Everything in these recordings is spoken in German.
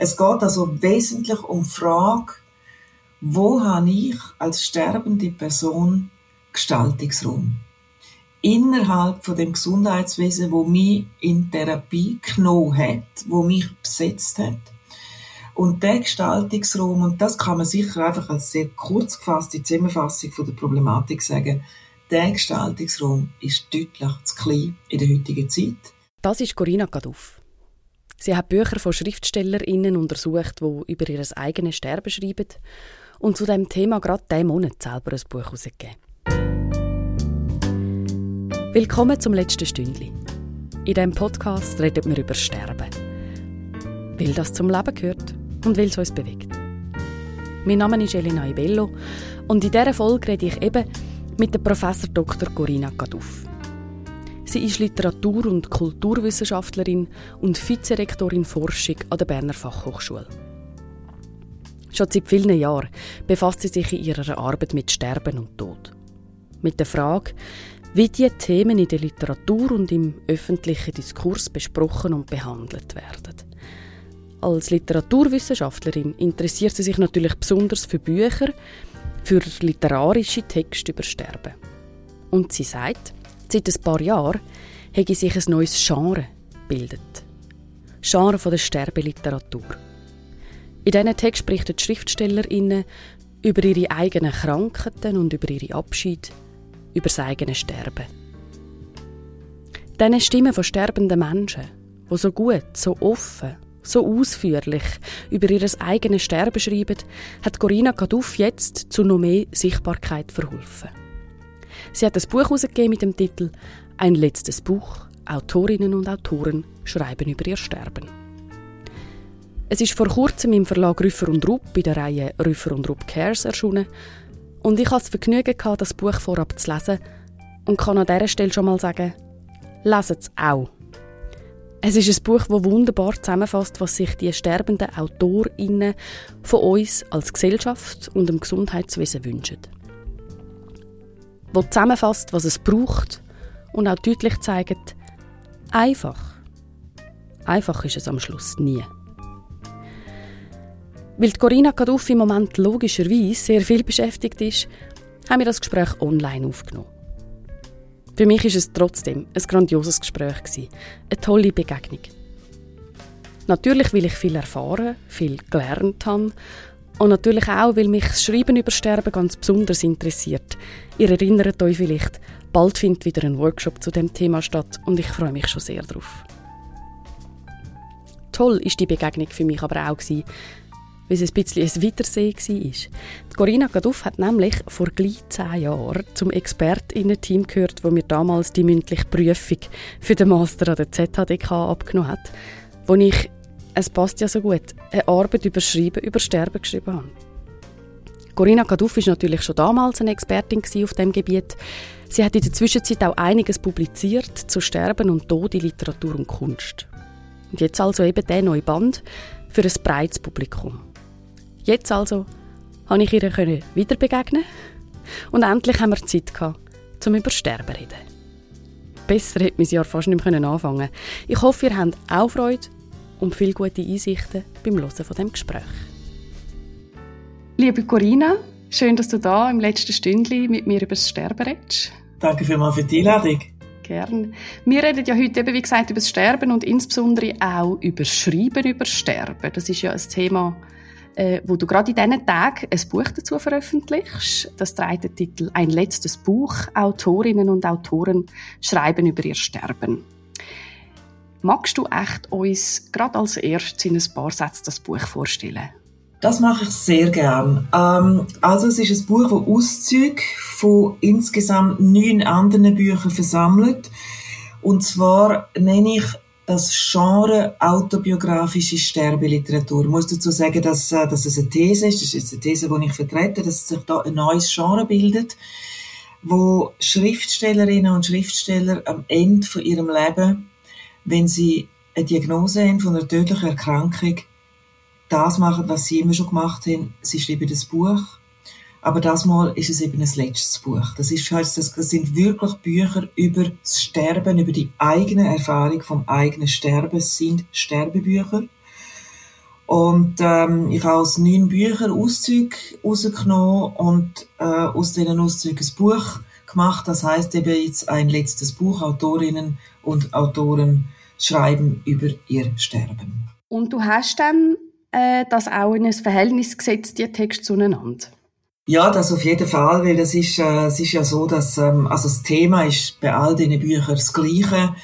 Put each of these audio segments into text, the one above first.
Es geht also wesentlich um die Frage, wo habe ich als sterbende Person Gestaltungsraum? Innerhalb von dem Gesundheitswesen, wo mich in Therapie genommen hat, wo mich besetzt hat. Und der Gestaltungsraum, und das kann man sicher einfach als sehr kurz gefasste Zusammenfassung von der Problematik sagen, der Gestaltungsraum ist deutlich zu klein in der heutigen Zeit. Das ist Corinna Gaduff. Sie hat Bücher von SchriftstellerInnen untersucht, die über ihr eigenes Sterben schreiben und zu dem Thema gerade diesen Monat selber ein Buch herausgegeben. Willkommen zum letzten Stündli. In diesem Podcast reden wir über Sterben. Weil das zum Leben gehört und weil es uns bewegt. Mein Name ist Elena Ibello und in dieser Folge rede ich eben mit der Professor Dr. Corinna Gaduff. Sie ist Literatur- und Kulturwissenschaftlerin und Vizerektorin Forschung an der Berner Fachhochschule. Schon seit vielen Jahren befasst sie sich in ihrer Arbeit mit Sterben und Tod. Mit der Frage, wie diese Themen in der Literatur und im öffentlichen Diskurs besprochen und behandelt werden. Als Literaturwissenschaftlerin interessiert sie sich natürlich besonders für Bücher, für literarische Texte über Sterben. Und sie sagt, seit ein paar Jahren habe sich ein neues Genre gebildet. Genre von der Sterbeliteratur. In diesen Text berichten die SchriftstellerInnen über ihre eigenen Krankheiten und über ihre Abschied, über das eigene Sterben. Diese Stimmen von sterbenden Menschen, die so gut, so offen, so ausführlich über ihr eigenes Sterben schreiben, hat Corinna Kaduff jetzt zu noch mehr Sichtbarkeit verholfen. Sie hat ein Buch herausgegeben mit dem Titel Ein letztes Buch. Autorinnen und Autoren schreiben über ihr Sterben. Es ist vor kurzem im Verlag Rüffer und Rupp bei der Reihe Rüffer und Rupp Cares erschienen und ich hatte das Vergnügen, das Buch vorab zu lesen und kann an dieser Stelle schon mal sagen, leset es auch. Es ist ein Buch, das wunderbar zusammenfasst, was sich die sterbenden AutorInnen von uns als Gesellschaft und dem Gesundheitswesen wünschen. Wo zusammenfasst, was es braucht und auch deutlich zeigt, einfach. Einfach ist es am Schluss nie. Weil Corinna Kaduff im Moment logischerweise sehr viel beschäftigt ist, haben wir das Gespräch online aufgenommen. Für mich ist es trotzdem ein grandioses Gespräch gewesen, eine tolle Begegnung. Natürlich, weil ich viel erfahren, viel gelernt habe und natürlich auch, weil mich das Schreiben über Sterben ganz besonders interessiert. Ihr erinnert euch vielleicht, bald findet wieder ein Workshop zu dem Thema statt und ich freue mich schon sehr darauf. Toll ist die Begegnung für mich aber auch gewesen, weil es ein bisschen ein Wiedersehen war. Corinna Gaduff hat nämlich vor gleich zehn Jahren zum ExpertInnen-Team gehört, wo mir damals die mündliche Prüfung für den Master an der ZHDK abgenommen hat, wo ich, es passt ja so gut, eine Arbeit über Schreiben, über Sterben geschrieben habe. Corinna Gaduff war natürlich schon damals eine Expertin auf dem Gebiet. Sie hat in der Zwischenzeit auch einiges publiziert zu Sterben und Tod in Literatur und Kunst. Und jetzt also eben der neue Band für ein breites Publikum. Jetzt also konnte ich ihr wieder begegnen und endlich haben wir Zeit gehabt, zum über Sterben zu reden. Besser hätte mein Jahr fast nicht mehr anfangen Ich hoffe, ihr habt auch Freude und viele gute Einsichten beim Hören von dem Gespräch. Liebe Corinna, schön, dass du da im letzten Stündchen mit mir über das Sterben redest. Danke vielmals für die Einladung. Gerne. Wir reden ja heute eben, wie gesagt, über das Sterben und insbesondere auch über Schreiben über Sterben. Das ist ja ein Thema, äh, wo du gerade in diesen Tagen ein Buch dazu veröffentlichst. Das trägt den Titel Ein letztes Buch. Autorinnen und Autoren schreiben über ihr Sterben. Magst du echt uns gerade als erstes in ein paar Sätzen das Buch vorstellen? Das mache ich sehr gern. Ähm, also es ist ein Buch, das Auszüge von insgesamt neun anderen Büchern versammelt. Und zwar nenne ich das Genre autobiografische Sterbeliteratur. Ich muss dazu sagen, dass, äh, dass es eine These ist, das ist eine These, die ich vertrete, dass sich da ein neues Genre bildet, wo Schriftstellerinnen und Schriftsteller am Ende von ihrem Leben, wenn sie eine Diagnose haben von einer tödlichen Erkrankung, das machen, was sie immer schon gemacht haben. Sie schreiben das Buch aber das Mal ist es eben ein letztes Buch. Das, ist, heißt, das sind wirklich Bücher über das Sterben, über die eigene Erfahrung vom eigenen Sterben. Es sind Sterbebücher. Und ähm, ich habe aus neun Büchern Auszüge rausgenommen und äh, aus diesen Auszügen ein Buch gemacht. Das heißt eben jetzt ein letztes Buch. Autorinnen und Autoren schreiben über ihr Sterben. Und du hast dann äh, das auch in ein Verhältnis gesetzt, die Texte zueinander? Ja, das auf jeden Fall, weil es ist, äh, es ist ja so, dass ähm, also das Thema ist bei all diesen Büchern das Gleiche.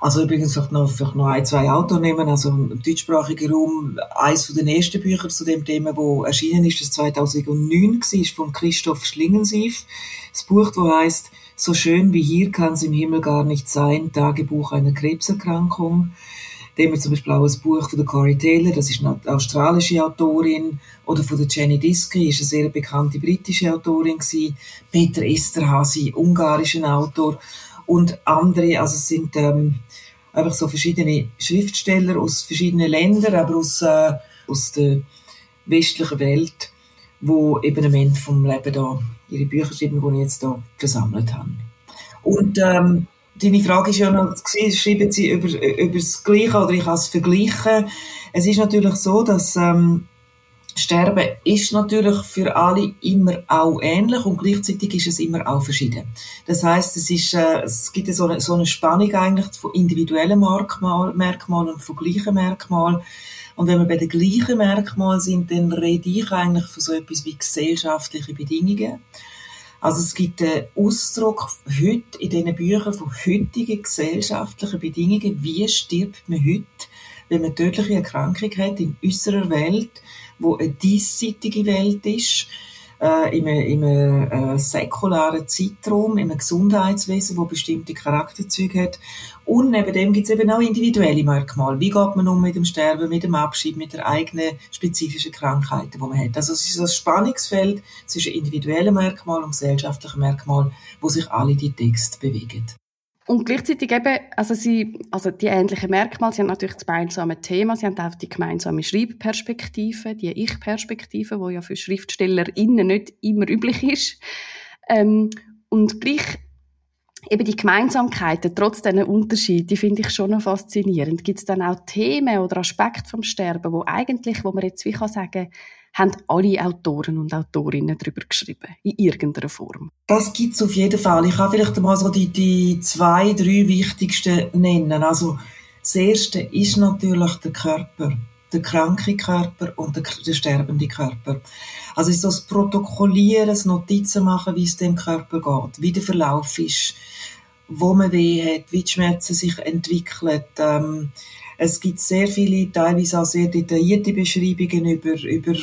Also übrigens vielleicht noch, vielleicht noch ein, zwei Autor nehmen, also im deutschsprachigen Raum, eines von den ersten Büchern zu dem Thema, wo erschienen ist, das 2009 war, ist von Christoph Schlingensief. Das Buch, das heißt So schön wie hier kann es im Himmel gar nicht sein, Tagebuch einer Krebserkrankung. Haben wir zum Beispiel auch ein Buch von der Corey Taylor, das ist eine australische Autorin, oder von der Jenny Diski, ist eine sehr bekannte britische Autorin gewesen. Peter Esterhazy, ungarischer Autor und andere, also es sind ähm, einfach so verschiedene Schriftsteller aus verschiedenen Ländern, aber aus, äh, aus der westlichen Welt, wo eben am Ende vom Leben da ihre Bücher schreiben, die ich jetzt da versammelt habe. Und ähm, Deine Frage ist ja noch, schreiben Sie über, über das Gleiche oder ich kann es vergleichen. Es ist natürlich so, dass ähm, Sterben ist natürlich für alle immer auch ähnlich und gleichzeitig ist es immer auch verschieden. Das heißt, es ist, äh, es gibt so eine, so eine Spannung eigentlich von individuellen Merkmalen Merkmal und von gleichen Merkmalen. Und wenn wir bei den gleichen Merkmalen sind, dann rede ich eigentlich von so etwas wie gesellschaftliche Bedingungen. Also es gibt einen Ausdruck heute in diesen Büchern von heutigen gesellschaftlichen Bedingungen. Wie stirbt man heute, wenn man tödliche Erkrankung hat in unserer Welt, wo eine diesseitige Welt ist? Äh, in einem, in einem äh, säkularen Zeitraum, in einem Gesundheitswesen, wo bestimmte Charakterzüge hat. Und neben dem gibt es eben auch individuelle Merkmale. Wie geht man um mit dem Sterben, mit dem Abschied, mit der eigenen spezifischen Krankheiten, die man hat. Also es ist ein Spannungsfeld zwischen individuellen Merkmalen und gesellschaftlichen Merkmalen, wo sich alle die Texte bewegen. Und gleichzeitig eben, also sie, also die ähnlichen Merkmale, sie haben natürlich das gemeinsame Thema, sie haben auch die gemeinsame Schreibperspektive, die Ich-Perspektive, die ja für SchriftstellerInnen nicht immer üblich ist. Ähm, und gleich eben die Gemeinsamkeiten, trotz diesen Unterschieden, die finde ich schon noch faszinierend. Gibt es dann auch Themen oder Aspekte vom Sterben, wo eigentlich, wo man jetzt wie kann sagen, haben alle Autoren und Autorinnen darüber geschrieben, in irgendeiner Form. Das gibt es auf jeden Fall. Ich kann vielleicht mal so die, die zwei, drei wichtigsten nennen. Also, das erste ist natürlich der Körper. Der kranke Körper und der, der sterbende Körper. Also, ist so das Protokollieren, das Notizen machen, wie es dem Körper geht, wie der Verlauf ist, wo man weh hat, wie die Schmerzen sich entwickeln. Ähm, es gibt sehr viele, teilweise auch sehr detaillierte Beschreibungen über, über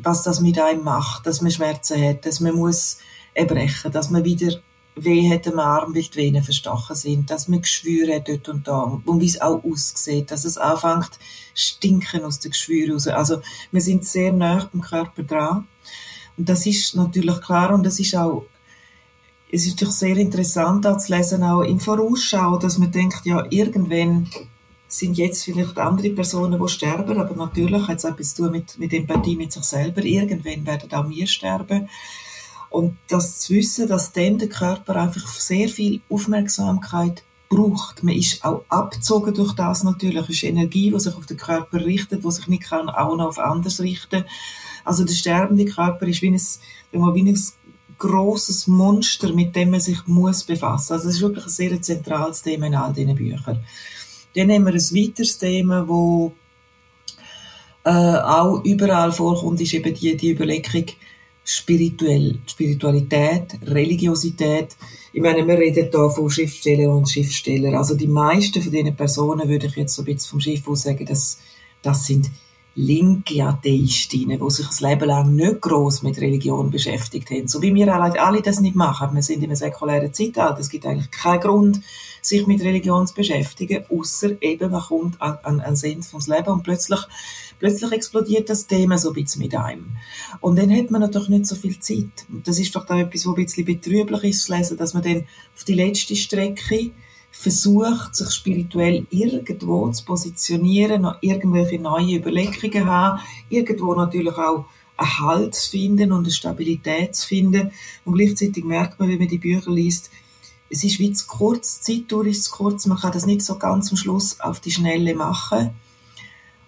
was das mit einem macht, dass man Schmerzen hat, dass man muss erbrechen, dass man wieder weh hat am Arm, weil die Venen verstochen sind, dass man Geschwüre hat dort und da und wie es auch aussieht, dass es anfängt stinken aus den Geschwüren raus. Also wir sind sehr nah beim Körper dran und das ist natürlich klar und das ist auch es ist natürlich sehr interessant auch zu lesen, auch im Vorausschau, dass man denkt, ja, irgendwann sind jetzt vielleicht andere Personen, die sterben, aber natürlich hat es etwas zu tun mit, mit Empathie mit sich selber. Irgendwann werden auch wir sterben. Und das zu wissen, dass dann der Körper einfach sehr viel Aufmerksamkeit braucht. Man ist auch abgezogen durch das natürlich. Es ist Energie, die sich auf den Körper richtet, die sich nicht kann auch noch auf anders richten. Also der sterbende Körper ist wie ein, wie ein grosses Monster, mit dem man sich muss befassen. Also es ist wirklich ein sehr zentrales Thema in all diesen Büchern. Dann haben wir ein weiteres Thema, wo äh, auch überall vorkommt, ist eben die, die Überlegung spirituell, Spiritualität, Religiosität. Ich meine, wir reden hier von Schriftstellern und Schriftstellern. Also die meisten von diesen Personen würde ich jetzt so ein bisschen vom Schiff aus sagen, dass das sind linke Atheistinnen, die sich das Leben lang nicht groß mit Religion beschäftigt haben. So wie wir alle, alle das nicht machen. Wir sind in einem säkulären Zeitalter. Es gibt eigentlich keinen Grund, sich mit Religion zu beschäftigen, außer eben man kommt an, an, an Sinn vom Leben und plötzlich, plötzlich explodiert das Thema so ein bisschen mit einem. Und dann hat man natürlich nicht so viel Zeit. Und das ist doch auch etwas, was ein bisschen betrüblich ist zu lesen, dass man dann auf die letzte Strecke versucht, sich spirituell irgendwo zu positionieren, noch irgendwelche neue Überlegungen haben, irgendwo natürlich auch einen Halt zu finden und eine Stabilität zu finden. Und gleichzeitig merkt man, wenn man die Bücher liest, es ist wie zu kurz, die Zeitdauer ist zu kurz, man kann das nicht so ganz am Schluss auf die Schnelle machen.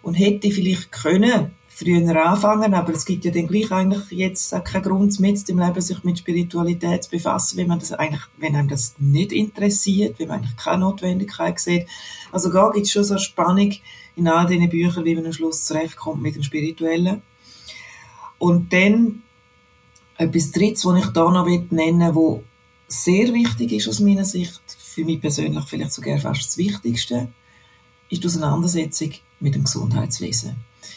und hätte vielleicht können früher anfangen, aber es gibt ja dann gleich eigentlich jetzt keinen Grund mit im Leben, sich mit Spiritualität zu befassen, wenn man das eigentlich, wenn einem das nicht interessiert, wenn man eigentlich keine Notwendigkeit sieht. Also da gibt es schon so eine Spannung in all diesen Büchern, wie man am Schluss zurechtkommt mit dem Spirituellen. Und dann etwas Drittes, was ich da noch nennen will, wo sehr wichtig ist aus meiner Sicht, für mich persönlich vielleicht sogar fast das Wichtigste, ist die Auseinandersetzung mit dem Gesundheitswesen.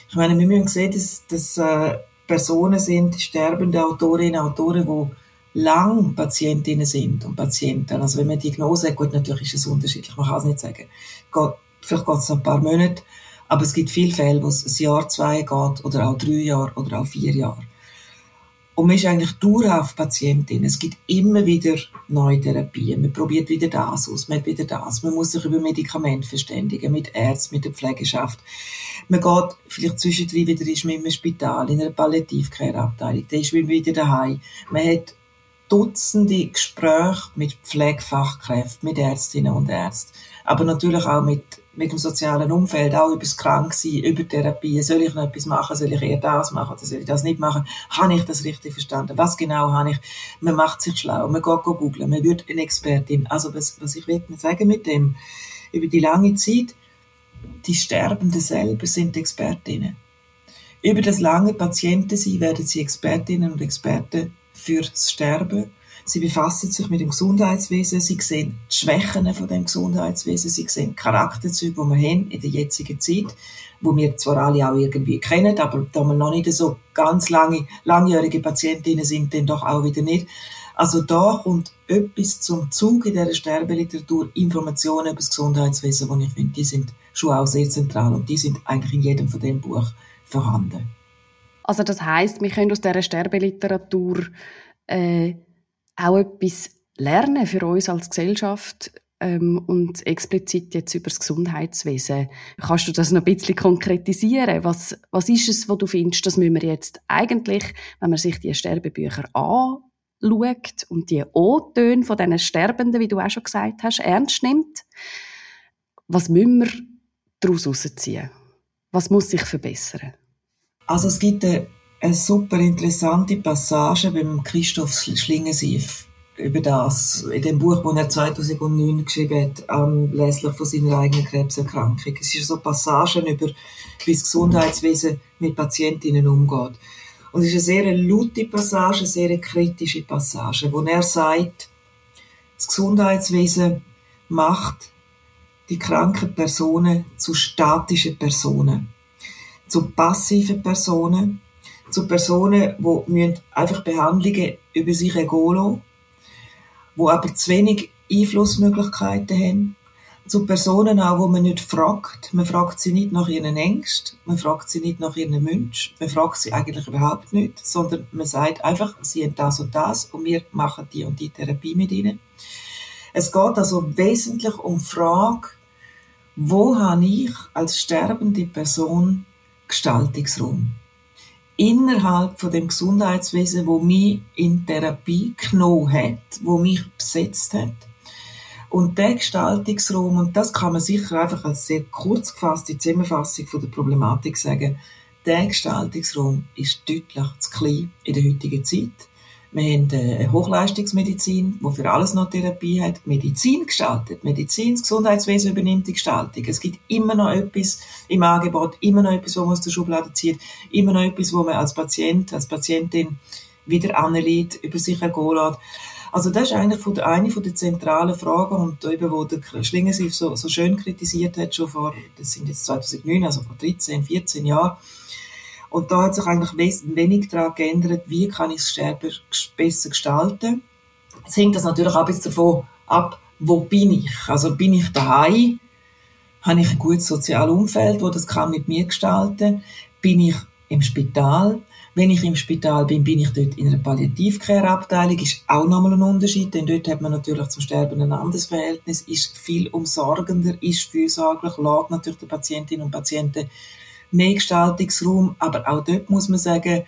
Ich meine, wir müssen sehen, dass, dass äh, Personen sind, sterbende Autorinnen und Autoren, die lang Patientinnen sind und Patienten. Also wenn man Diagnose hat, gut, natürlich ist es unterschiedlich, man kann es nicht sagen. Geht, vielleicht geht es ein paar Monate, aber es gibt viele Fälle, wo es ein Jahr, zwei geht oder auch drei Jahre oder auch vier Jahre. Und man ist eigentlich dauerhaft Patientin. Es gibt immer wieder neue Therapien. Man probiert wieder das aus, man hat wieder das. Man muss sich über Medikamente verständigen, mit Ärzten, mit der Pflegeschaft. Man geht vielleicht zwischendrin wieder ist man im Spital, in einer Palliativcare-Abteilung. Dann ist man wieder daheim. Man hat Dutzende Gespräche mit Pflegefachkräften, mit Ärztinnen und Ärzten. Aber natürlich auch mit mit dem sozialen Umfeld, auch über das Kranksein, über Therapie. Soll ich noch etwas machen? Soll ich eher das machen oder soll ich das nicht machen? Habe ich das richtig verstanden? Was genau habe ich? Man macht sich schlau, man geht googeln, man wird eine Expertin. Also was, was ich will sagen mit dem, über die lange Zeit, die Sterbenden selber sind Expertinnen. Über das lange Patientensein werden sie Expertinnen und Experten fürs Sterben Sie befassen sich mit dem Gesundheitswesen, sie sehen die Schwächen von dem Gesundheitswesen, sie sehen Charakterzüge, die wir haben in der jetzigen Zeit, wo wir zwar alle auch irgendwie kennen, aber da wir noch nicht so ganz lange, langjährige Patientinnen sind, dann doch auch wieder nicht. Also da kommt etwas zum Zug in dieser Sterbeliteratur, Informationen über das Gesundheitswesen, die ich finde, die sind schon auch sehr zentral und die sind eigentlich in jedem von dem Buch vorhanden. Also das heißt, wir können aus dieser Sterbeliteratur äh, auch etwas lernen für uns als Gesellschaft ähm, und explizit jetzt über das Gesundheitswesen. Kannst du das noch ein bisschen konkretisieren? Was, was ist es, wo du findest, dass müssen wir jetzt eigentlich, wenn man sich die Sterbebücher anschaut und die O-Töne von diesen Sterbenden, wie du auch schon gesagt hast, ernst nimmt, was müssen wir daraus herausziehen? Was muss sich verbessern? Also es gibt eine eine super interessante Passage beim Christoph Schlingensief über das, in dem Buch, das er 2009 geschrieben hat, anlässlich von seiner eigenen Krebserkrankung. Es ist so Passagen über, wie das Gesundheitswesen mit Patientinnen umgeht. Und es ist eine sehr laute Passage, eine sehr kritische Passage, wo er sagt, das Gesundheitswesen macht die kranken Personen zu statischen Personen, zu passiven Personen, zu Personen, die einfach Behandlungen über sich ergehen lassen, die aber zu wenig Einflussmöglichkeiten haben. Zu Personen auch, wo man nicht fragt. Man fragt sie nicht nach ihren Ängsten, man fragt sie nicht nach ihren Wünschen, man fragt sie eigentlich überhaupt nicht, sondern man sagt einfach, sie haben das und das und wir machen die und die Therapie mit ihnen. Es geht also wesentlich um die Frage, wo habe ich als sterbende Person Gestaltungsraum? Innerhalb von dem Gesundheitswesen, wo mich in Therapie genommen hat, wo mich besetzt hat. Und der Gestaltungsraum, und das kann man sicher einfach als sehr kurz gefasste Zusammenfassung von der Problematik sagen, der Gestaltungsraum ist deutlich zu klein in der heutigen Zeit. Wir haben eine Hochleistungsmedizin, die für alles noch Therapie hat, Medizin gestaltet. Medizin, das Gesundheitswesen übernimmt die Gestaltung. Es gibt immer noch etwas im Angebot, immer noch etwas, was man aus der Schublade zieht, immer noch etwas, wo man als Patient, als Patientin wieder anlegt, über sich ergehen lässt. Also das ist eigentlich eine der zentralen Fragen und eben, wo der Schlingensief so, so schön kritisiert hat, schon vor, das sind jetzt 2009, also vor 13, 14 Jahren, und da hat sich eigentlich wenig daran geändert, wie kann ich das Sterben besser gestalten. Es hängt das natürlich auch jetzt davon ab, wo bin ich? Also bin ich daheim? Habe ich ein gutes soziales Umfeld, wo das kann mit mir gestalten? Bin ich im Spital? Wenn ich im Spital bin, bin ich dort in einer Palliativcare-Abteilung, ist auch nochmal ein Unterschied, denn dort hat man natürlich zum Sterben ein anderes Verhältnis, ist viel umsorgender, ist fürsorglich, lädt natürlich die Patientinnen und Patienten mehr Gestaltungsraum, aber auch dort muss man sagen,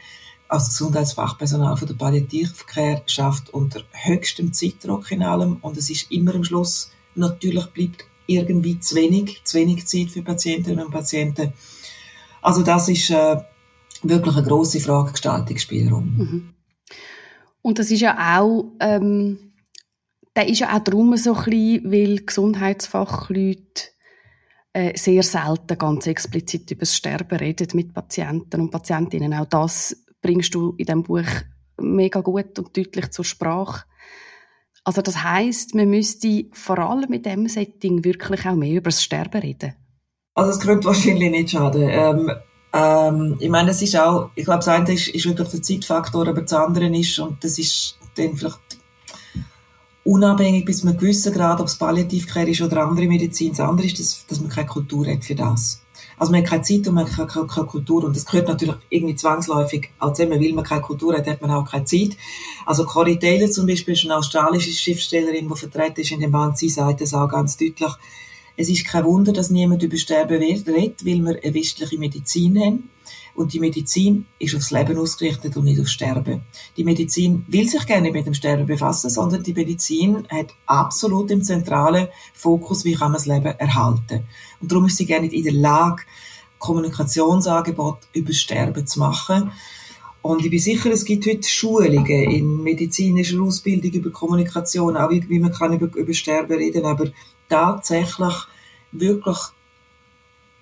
als Gesundheitsfachpersonal von der Palliativcare schafft unter höchstem Zeitdruck in allem und es ist immer am Schluss, natürlich bleibt irgendwie zu wenig, zu wenig Zeit für Patientinnen und Patienten. Also das ist äh, wirklich eine grosse Frage, Gestaltungsspielraum. Mhm. Und das ist ja auch, ähm, der ist ja auch darum so klein, weil Gesundheitsfachleute äh, sehr selten ganz explizit über das Sterben reden mit Patienten und Patientinnen. Auch das bringst du in diesem Buch mega gut und deutlich zur Sprache. Also das heißt, man müsste vor allem mit dem Setting wirklich auch mehr über das Sterben reden. Also es könnte wahrscheinlich nicht schaden. Ähm, ähm, ich meine, es ist auch, ich glaube, das eine ist, ist wirklich der Zeitfaktor, aber das andere ist, und das ist dann vielleicht unabhängig bis zu einem gewissen Grad, ob es Palliativcare ist oder andere Medizin, das andere ist, dass, dass man keine Kultur hat für das. Also man hat keine Zeit und man hat keine, keine Kultur und das gehört natürlich irgendwie zwangsläufig auch zusammen, weil man keine Kultur hat, hat man auch keine Zeit. Also Corey Taylor zum Beispiel ist eine australische Schriftstellerin, die vertreten ist in dem Band, sie sagt das auch ganz deutlich, es ist kein Wunder, dass niemand über Sterben redet, weil wir eine westliche Medizin haben. Und die Medizin ist aufs Leben ausgerichtet und nicht aufs Sterben. Die Medizin will sich gerne mit dem Sterben befassen, sondern die Medizin hat absolut im zentralen Fokus, wie kann man das Leben erhalten. Und darum ist sie gerne in der Lage, Kommunikationsangebot über Sterben zu machen. Und ich bin sicher, es gibt heute Schulungen in medizinischer Ausbildung über Kommunikation, auch wie, wie man kann über, über Sterben reden, aber tatsächlich wirklich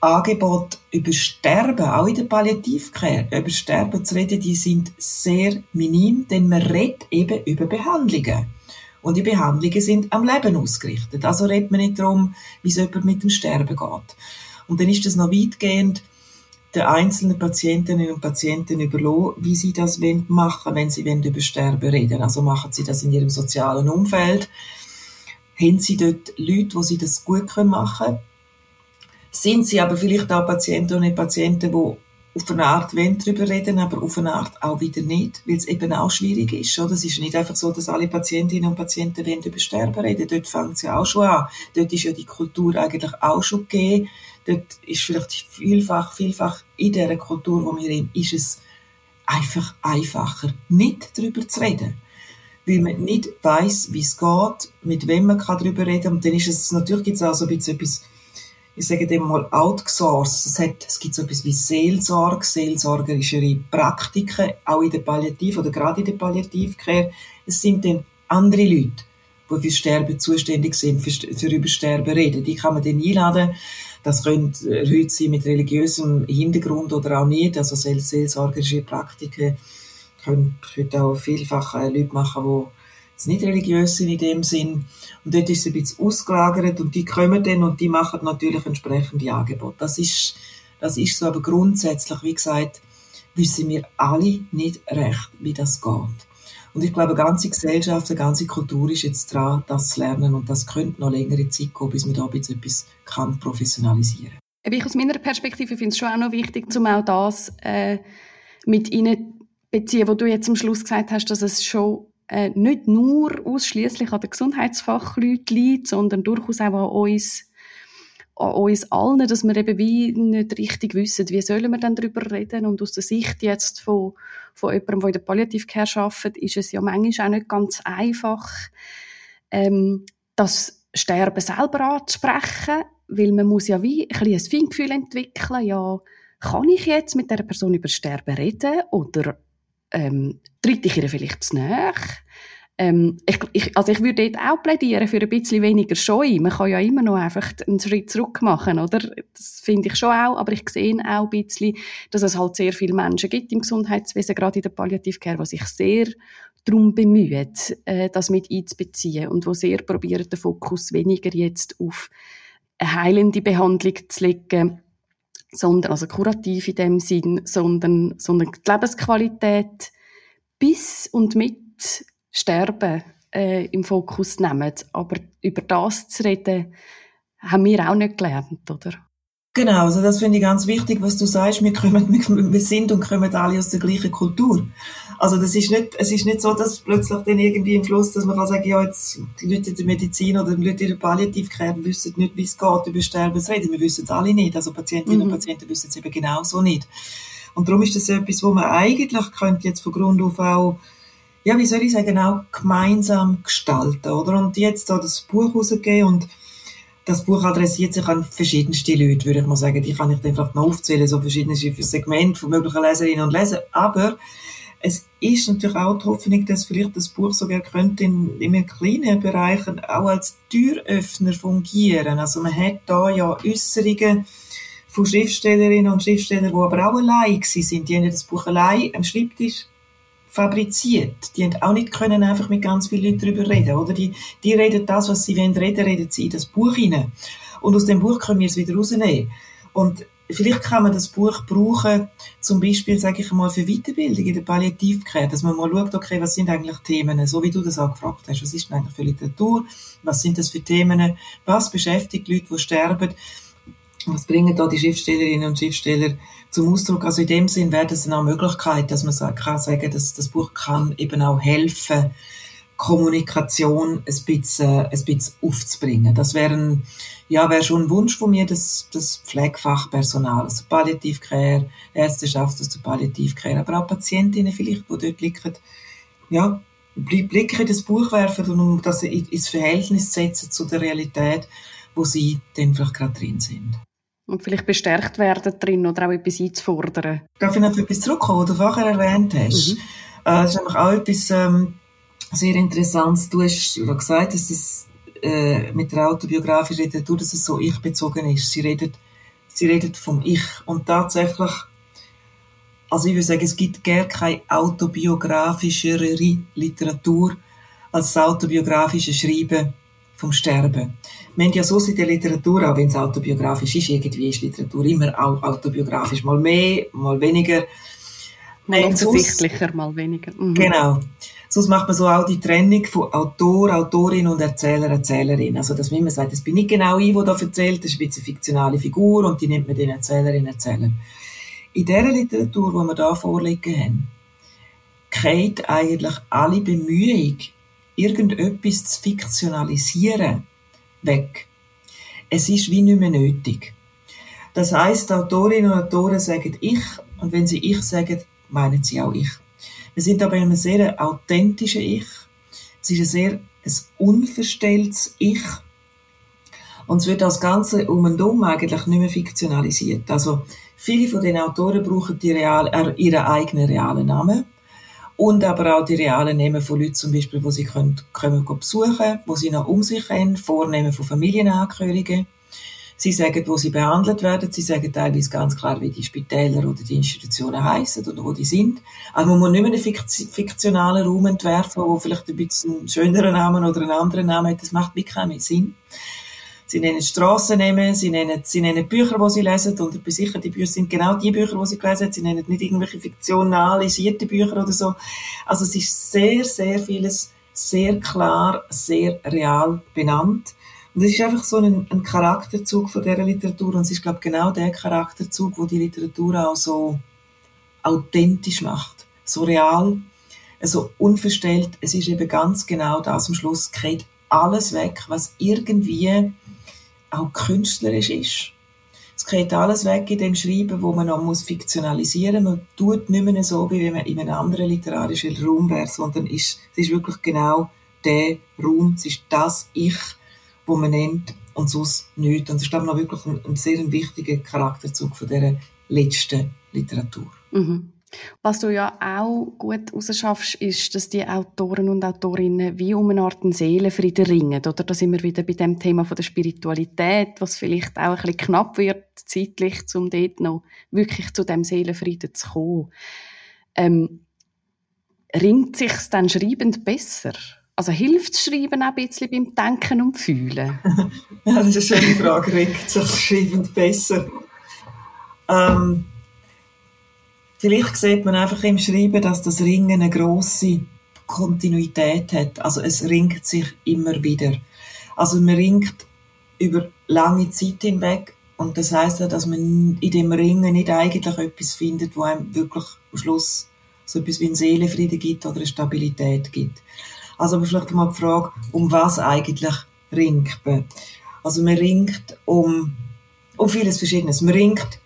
Angebot über Sterben, auch in der Palliativcare, über Sterben zu reden, die sind sehr minim, denn man redet eben über Behandlungen. Und die Behandlungen sind am Leben ausgerichtet. Also redet man nicht darum, wie es jemand mit dem Sterben geht. Und dann ist das noch weitgehend den einzelnen Patientinnen und Patienten überlassen, wie sie das machen wenn sie über Sterben reden. Also machen sie das in ihrem sozialen Umfeld. Haben sie dort Leute, wo sie das gut machen können? Sind sie aber vielleicht auch Patienten und Patienten, die auf eine Art wollen darüber reden, aber auf eine Art auch wieder nicht, weil es eben auch schwierig ist. Oder? Es ist nicht einfach so, dass alle Patientinnen und Patienten wollen über Sterben reden. Dort fängt es ja auch schon an. Dort ist ja die Kultur eigentlich auch schon gegeben. Dort ist vielleicht vielfach, vielfach in dieser Kultur, wo wir sind, ist es einfach einfacher, nicht darüber zu reden weil man nicht weiß, wie es geht, mit wem man darüber reden kann. Und dann ist es, natürlich gibt es auch so ein bisschen etwas ich sage dem mal outsourced. Es, hat, es gibt so etwas wie Seelsorge, seelsorgerischere Praktiken, auch in der Palliativ- oder gerade in der Palliativcare. Es sind dann andere Leute, die für Sterben zuständig sind, für, für über Sterben reden. Die kann man dann einladen. Das können äh, Leute sein mit religiösem Hintergrund oder auch nicht. Also seelsorgerische Praktiken können, können auch vielfach äh, Leute machen, die nicht religiös sind in dem Sinn. Und dort ist es ein bisschen ausgelagert und die kommen dann und die machen natürlich entsprechende Angebote. Das ist, das ist so, aber grundsätzlich, wie gesagt, wissen wir alle nicht recht, wie das geht. Und ich glaube, ganze Gesellschaft, eine ganze Kultur ist jetzt dran, das zu lernen und das könnte noch längere Zeit gehen, bis man da jetzt etwas kann professionalisieren kann. Ich aus meiner Perspektive finde es schon auch noch wichtig, um auch das äh, mit Ihnen beziehen, wo du jetzt am Schluss gesagt hast, dass es schon äh, nicht nur ausschließlich an den Gesundheitsfachleuten liegt, sondern durchaus auch an uns, an uns allen, dass wir eben wie nicht richtig wissen, wie sollen wir dann darüber reden. Und aus der Sicht jetzt von, von jemandem, der in der Palliativcare arbeitet, ist es ja manchmal auch nicht ganz einfach, ähm, das Sterben selber anzusprechen, weil man muss ja wie ein, ein Feingefühl entwickeln, ja, kann ich jetzt mit der Person über Sterben reden oder ähm, tritt ich ihr vielleicht zu nahe? Ähm, ich, ich, also ich würde dort auch plädieren für ein bisschen weniger Scheu. Man kann ja immer noch einfach einen Schritt zurück machen, oder? Das finde ich schon auch, aber ich sehe auch ein bisschen, dass es halt sehr viele Menschen gibt im Gesundheitswesen, gerade in der Palliativcare, die sich sehr darum bemühen, äh, das mit einzubeziehen und wo sehr probieren, den Fokus weniger jetzt auf eine heilende Behandlung zu legen, sondern, also kurativ in dem Sinn, sondern, sondern die Lebensqualität bis und mit Sterben äh, im Fokus nehmen. Aber über das zu reden, haben wir auch nicht gelernt, oder? Genau, also das finde ich ganz wichtig, was du sagst. Wir, kommen, wir sind und kommen alle aus der gleichen Kultur. Also das ist nicht, es ist nicht so, dass plötzlich dann irgendwie im Schluss, dass man kann sagen, ja, jetzt die Leute in der Medizin oder die Leute in der Palliativcare wissen nicht, wie es geht, über Sterben zu reden. Wir wissen es alle nicht. Also Patientinnen mhm. und Patienten wissen es eben genauso nicht. Und darum ist das etwas, wo man eigentlich könnte jetzt von Grund auf auch ja, wie soll ich sagen, auch gemeinsam gestalten, oder? Und jetzt da das Buch rausgegeben und das Buch adressiert sich an verschiedenste Leute, würde ich mal sagen. Die kann ich dann vielleicht noch aufzählen, so verschiedene Segmente von möglichen Leserinnen und Lesern. Aber es ist natürlich auch die Hoffnung, dass vielleicht das Buch sogar könnte in, in kleinen Bereichen auch als Türöffner fungieren. Also man hat da ja Äußerungen von Schriftstellerinnen und Schriftstellern, die aber auch allein sind. Die haben das Buch allein am Schreibtisch fabriziert. Die haben auch nicht können einfach mit ganz vielen Leuten darüber reden, oder? Die, die reden das, was sie wollen reden, reden sie in das Buch hinein. Und aus dem Buch können wir es wieder rausnehmen. Und vielleicht kann man das Buch brauchen, zum Beispiel, sage ich mal, für Weiterbildung in der Palliativcare, dass man mal schaut, okay, was sind eigentlich Themen, so wie du das auch gefragt hast, was ist denn eigentlich für Literatur, was sind das für Themen, was beschäftigt Leute, die sterben, was bringen da die Schriftstellerinnen und Schriftsteller zum Ausdruck. Also in dem Sinn wäre das eine Möglichkeit, dass man kann sagen, dass das Buch kann eben auch helfen, Kommunikation ein bisschen, ein bisschen aufzubringen. Das wäre ein, ja, wäre schon ein Wunsch von mir, dass das Pflegefachpersonal, also Palliativcare, Ärzteschaft aus der Palliativcare, aber auch Patientinnen vielleicht, die dort liegen, ja, Blicke in das Buch werfen und um das ins Verhältnis setzen zu der Realität, wo sie dann vielleicht gerade drin sind. Und vielleicht bestärkt werden drin oder auch etwas einzufordern. Darf ich noch auf etwas zurückkommen, was du vorher erwähnt hast? Mhm. Äh, das ist nämlich auch etwas ähm, sehr Interessantes. Du hast gesagt, dass das äh, mit der autobiografischen Literatur, dass es so ich-bezogen ist. Sie redet, sie redet vom Ich. Und tatsächlich, also ich würde sagen, es gibt gar keine autobiografischere Literatur als das autobiografische Schreiben vom Sterben. Wir haben ja so in der Literatur, auch wenn es autobiografisch ist, irgendwie ist Literatur immer auch autobiografisch. Mal mehr, mal weniger. Mal offensichtlicher, mal weniger. Mhm. Genau. Sonst macht man so auch die Trennung von Autor, Autorin und Erzähler, Erzählerin. Also, dass man immer sagt, das bin nicht genau ich, der da erzählt, das ist ein bisschen eine fiktionale Figur und die nimmt man den Erzählerin, Erzähler. In dieser Literatur, die wir hier vorliegen haben, geht eigentlich alle Bemühung, irgendetwas zu fiktionalisieren, weg. Es ist wie nicht mehr nötig. Das heißt, Autorinnen und Autoren sagen ich, und wenn sie ich sagen, meinen sie auch ich. Wir sind aber in einem sehr authentischen Ich. Es ist ein sehr ein unverstelltes Ich. Und es wird das Ganze um und um eigentlich nicht mehr fiktionalisiert. Also, viele von den Autoren brauchen die real, äh, ihre eigenen realen Namen und aber auch die realen Namen von Leuten zum Beispiel, wo sie können, können besuchen, wo sie noch um sich haben, Vornehmen von Familienangehörigen. Sie sagen, wo sie behandelt werden. Sie sagen teilweise ganz klar, wie die Spitäler oder die Institutionen heißen oder wo die sind. Also man muss nicht mehr einen fiktionalen Raum entwerfen, wo vielleicht ein bisschen schöneren Namen oder einen anderen Namen hat. Das macht wirklich keinen Sinn. Sie nennen Strassennamen, sie nennen, sie nennen Bücher, die sie lesen, und ich bin sicher, die Bücher sind genau die Bücher, die sie gelesen haben. Sie nennen nicht irgendwelche fiktionalisierte Bücher oder so. Also es ist sehr, sehr vieles sehr klar, sehr real benannt. Und es ist einfach so ein, ein Charakterzug von dieser Literatur. Und es ist, glaube ich, genau der Charakterzug, wo die Literatur auch so authentisch macht. So real, so unverstellt. Es ist eben ganz genau das am Schluss, geht alles weg, was irgendwie auch künstlerisch ist. Es geht alles weg in dem Schreiben, wo man noch muss fiktionalisieren muss. Man tut nicht mehr so, wie wenn man in einem anderen literarischen Raum wäre, sondern ist, es ist wirklich genau der Raum, es ist das Ich, wo man nennt und sonst nichts. Und das ist, noch wirklich ein, ein sehr wichtiger Charakterzug von dieser letzten Literatur. Mhm. Was du ja auch gut rausschaffst, ist, dass die Autoren und Autorinnen wie um eine Art Seelenfrieden ringen. Oder da sind wir wieder bei dem Thema von der Spiritualität, was vielleicht auch ein bisschen knapp wird, zeitlich, um dort noch wirklich zu dem Seelenfrieden zu kommen. Ähm, ringt sich's dann schreibend besser? Also hilft Schreiben auch ein bisschen beim Denken und Fühlen? ja, das ist eine schöne Frage. Ringt sich schreibend besser? Ähm Vielleicht sieht man einfach im Schreiben, dass das Ringen eine grosse Kontinuität hat. Also es ringt sich immer wieder. Also man ringt über lange Zeit hinweg und das heißt ja, dass man in dem Ringen nicht eigentlich etwas findet, wo einem wirklich am Schluss so etwas wie ein Seelenfrieden gibt oder eine Stabilität gibt. Also aber vielleicht mal die Frage, um was eigentlich ringt man? Also man ringt um, um vieles Verschiedenes. Man ringt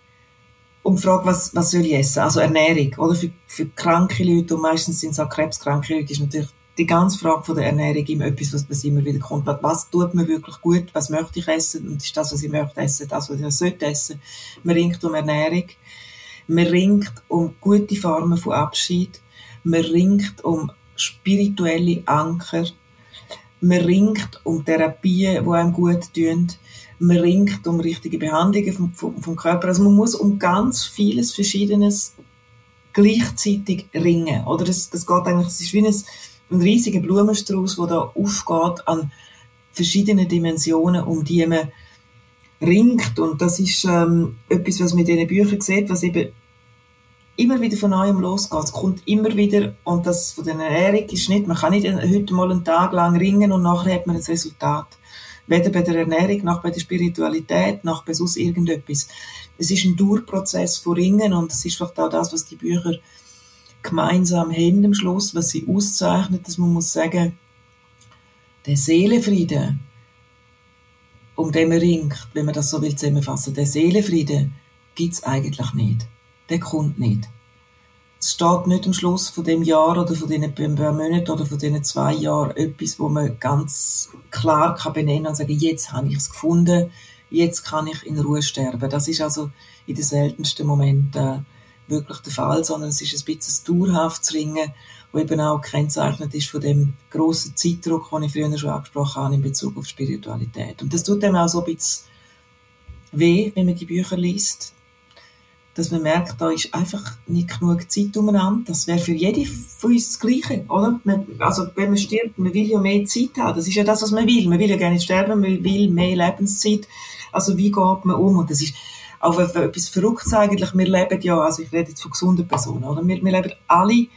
um die Frage, was, was soll ich essen? Also Ernährung, oder? Für, für kranke Leute, und meistens sind es auch krebskranke Leute, ist natürlich die ganze Frage von der Ernährung immer etwas, was, was immer wieder kommt. Was tut mir wirklich gut? Was möchte ich essen? Und ist das, was ich möchte essen, das, was ich sollte essen? Man ringt um Ernährung. Man ringt um gute Formen von Abschied. Man ringt um spirituelle Anker. Man ringt um Therapien, die einem gut tun. Man ringt um richtige Behandlungen vom, vom, vom Körper. Also man muss um ganz vieles Verschiedenes gleichzeitig ringen. Oder das, das geht eigentlich, es ist wie ein, ein riesiger Blumenstrauß, der da aufgeht an verschiedenen Dimensionen, um die man ringt. Und das ist ähm, etwas, was man in diesen Büchern sieht, was eben immer wieder von neuem losgeht. Es kommt immer wieder, und das von der Ernährung ist nicht, man kann nicht heute mal einen Tag lang ringen und nachher hat man ein Resultat. Weder bei der Ernährung, noch bei der Spiritualität, noch bei sonst irgendetwas. Es ist ein Durchprozess von Ringen und es ist vielleicht auch das, was die Bücher gemeinsam haben am Schluss, was sie auszeichnet, dass man muss sagen, der Seelenfrieden, um den man ringt, wenn man das so will zusammenfassen, der Seelenfrieden gibt's eigentlich nicht. Der kommt nicht. Es steht nicht am Schluss von dem Jahr oder von diesen paar Monaten oder von diesen zwei Jahren etwas, wo man ganz klar kann benennen und sagen, jetzt habe ich es gefunden, jetzt kann ich in Ruhe sterben. Das ist also in den seltensten Momenten wirklich der Fall, sondern es ist ein bisschen ein dauerhaftes Ringen, wo eben auch gekennzeichnet ist von dem grossen Zeitdruck, den ich früher schon angesprochen habe in Bezug auf Spiritualität. Und das tut dem auch so ein bisschen weh, wenn man die Bücher liest dass man merkt, da ist einfach nicht genug Zeit umeinander. Das wäre für jede von uns das Gleiche, oder? Man, also, wenn man stirbt, man will ja mehr Zeit haben. Das ist ja das, was man will. Man will ja gerne sterben, man will mehr Lebenszeit. Also, wie geht man um? Und das ist auch etwas Verrücktes eigentlich. Wir leben ja, also ich rede jetzt von gesunden Personen, oder? Wir, wir leben alle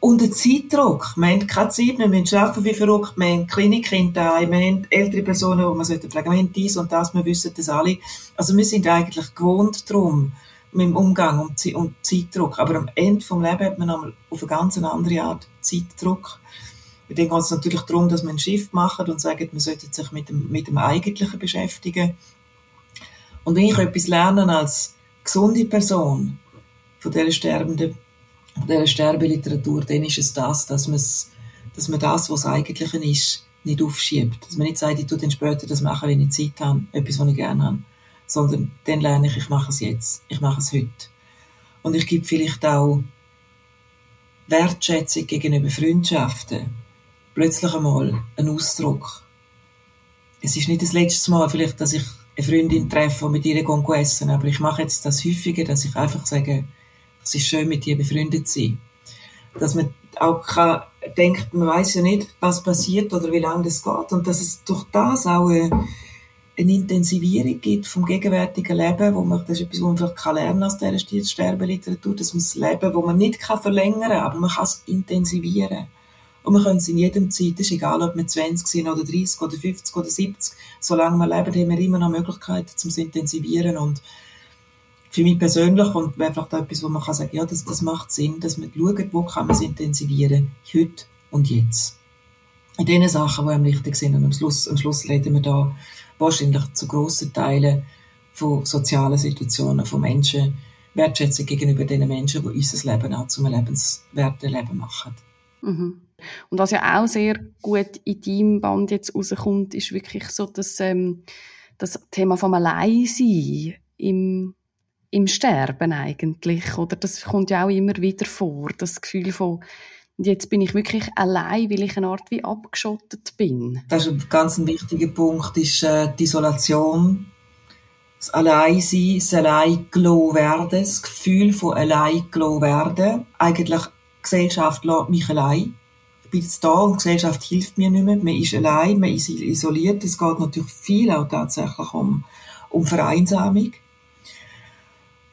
unter Zeitdruck. Wir haben keine Zeit, wir müssen arbeiten wie verrückt, wir haben Klinikkinder, wir haben ältere Personen, die man sollte pflegen, wir haben dies und das, wir wissen das alle. Also wir sind eigentlich gewohnt darum, mit dem Umgang und, und Zeitdruck. Aber am Ende vom Leben hat man auf eine ganz andere Art Zeitdruck. Dann geht es natürlich darum, dass man ein Schiff macht und sagt, man sollte sich mit dem, mit dem Eigentlichen beschäftigen. Und wenn ich etwas lerne als gesunde Person von dieser sterbenden, von Sterbeliteratur, dann ist es das, dass man dass man das, was Eigentliche ist, nicht aufschiebt. Dass man nicht sagt, ich tue dann später das machen, wenn ich Zeit habe, etwas, was ich gerne habe sondern dann lerne ich, ich mache es jetzt, ich mache es heute. Und ich gebe vielleicht auch Wertschätzung gegenüber Freundschaften plötzlich einmal einen Ausdruck. Es ist nicht das letzte Mal vielleicht, dass ich eine Freundin treffe und mit ihr essen aber ich mache jetzt das häufiger, dass ich einfach sage, es ist schön, mit dir befreundet zu sein. Dass man auch kann, denkt, man weiß ja nicht, was passiert oder wie lange das geht und dass es durch das auch eine, eine Intensivierung gibt vom gegenwärtigen Leben, wo man, das ist etwas, was man vielleicht kann lernen aus dieser Sterbeliteratur, dass man das Leben, wo man nicht kann verlängern kann, aber man kann es intensivieren. Und man kann es in jedem Zeit, ist egal, ob wir 20 sind oder 30 oder 50 oder 70, solange wir leben, haben wir immer noch Möglichkeiten, zum es intensivieren und für mich persönlich und vielleicht auch etwas, wo man kann sagen, ja, das, das macht Sinn, dass man schaut, wo kann man es intensivieren, heute und jetzt. In den Sachen, die einem wichtig sind und am Schluss, am Schluss reden wir da wahrscheinlich zu grossen Teilen von sozialen Situationen, von Menschen, Wertschätzung gegenüber den Menschen, die unser Leben auch zum lebenswerten Leben machen. Mhm. Und was ja auch sehr gut in deinem Band jetzt rauskommt, ist wirklich so das, ähm, das Thema vom Alleinsein im, im Sterben eigentlich. Oder das kommt ja auch immer wieder vor, das Gefühl von und jetzt bin ich wirklich allein, weil ich eine Art wie abgeschottet bin. Das ist ein ganz wichtiger Punkt, ist äh, die Isolation. Das Alleinsein, das Alleingelassen werden, das Gefühl von Alleingelassen werden. Eigentlich, die Gesellschaft lässt mich allein. Ich bin jetzt da und die Gesellschaft hilft mir nicht mehr. Man ist allein, man ist isoliert. Es geht natürlich viel auch tatsächlich um, um Vereinsamung.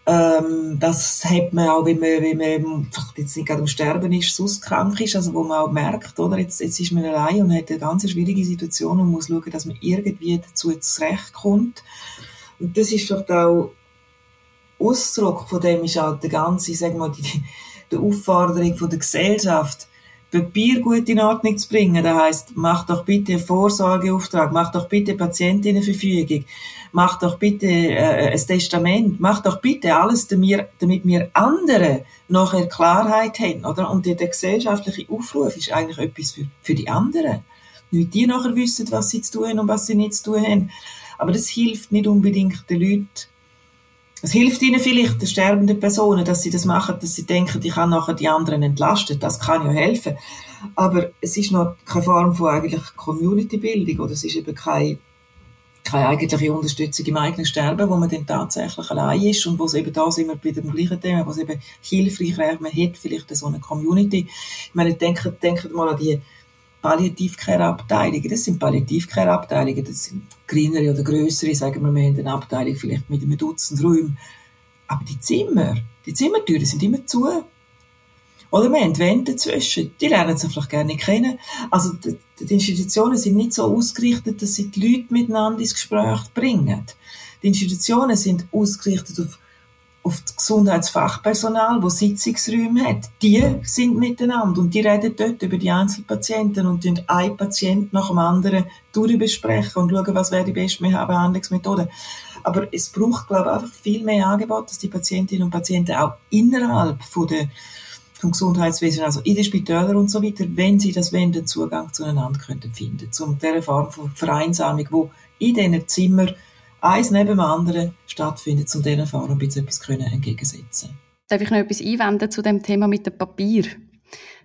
Ähm, das hat man auch, wenn man, wenn man vielleicht jetzt nicht gerade am Sterben ist, sonst krank ist, also wo man auch merkt, oder, jetzt, jetzt ist man allein und hat eine ganz schwierige Situation und muss schauen, dass man irgendwie dazu zurechtkommt. Und das ist vielleicht auch Ausdruck von dem ist auch der ganze, sag mal, die, die Aufforderung von der Gesellschaft, Papier gut in Ordnung zu bringen. Das heisst, mach doch bitte einen Vorsorgeauftrag, mach doch bitte Patientinnenverfügung, mach doch bitte äh, ein Testament, mach doch bitte alles, damit, damit wir andere nachher Klarheit haben, oder? Und der, der gesellschaftliche Aufruf ist eigentlich etwas für, für die anderen. Nicht die nachher wissen, was sie zu tun haben und was sie nicht zu tun haben. Aber das hilft nicht unbedingt den Leuten, es hilft ihnen vielleicht, den sterbenden Personen, dass sie das machen, dass sie denken, ich kann nachher die anderen entlasten. Das kann ja helfen. Aber es ist noch keine Form von eigentlich Community-Bildung oder es ist eben keine, keine eigentliche Unterstützung im eigenen Sterben, wo man dann tatsächlich allein ist und wo es eben da sind wir bei dem gleichen Thema, wo es eben hilfreich wäre, man hätte vielleicht so eine Community. Ich meine, denkt, denkt mal an die Palliativcare-Abteilungen. Das sind Palliativcare-Abteilungen, das sind kleinere oder größere, sagen wir, wir haben eine Abteilung vielleicht mit einem Dutzend Räumen. Aber die Zimmer, die Zimmertüren sind immer zu. Oder wir haben Wände dazwischen. Die lernen sich vielleicht gerne kennen. Also, die, die, Institutionen sind nicht so ausgerichtet, dass sie die Leute miteinander ins Gespräch bringen. Die Institutionen sind ausgerichtet auf auf das Gesundheitsfachpersonal, wo Sitzungsräume hat, die sind miteinander und die reden dort über die Einzelpatienten und tun ein Patient nach dem anderen durchbesprechen und schauen, was wäre die beste Behandlungsmethode. Aber es braucht, glaube ich, einfach viel mehr Angebot, dass die Patientinnen und Patienten auch innerhalb von der, vom Gesundheitswesen, also in den Spitälern und so weiter, wenn sie das wollen, Zugang zueinander könnten finden, zu dieser Form von Vereinsamung, wo in diesen Zimmern eins neben dem anderen stattfindet, um diesen Fahrern ein bisschen etwas entgegensetzen Darf ich noch etwas einwenden zu dem Thema mit dem Papier?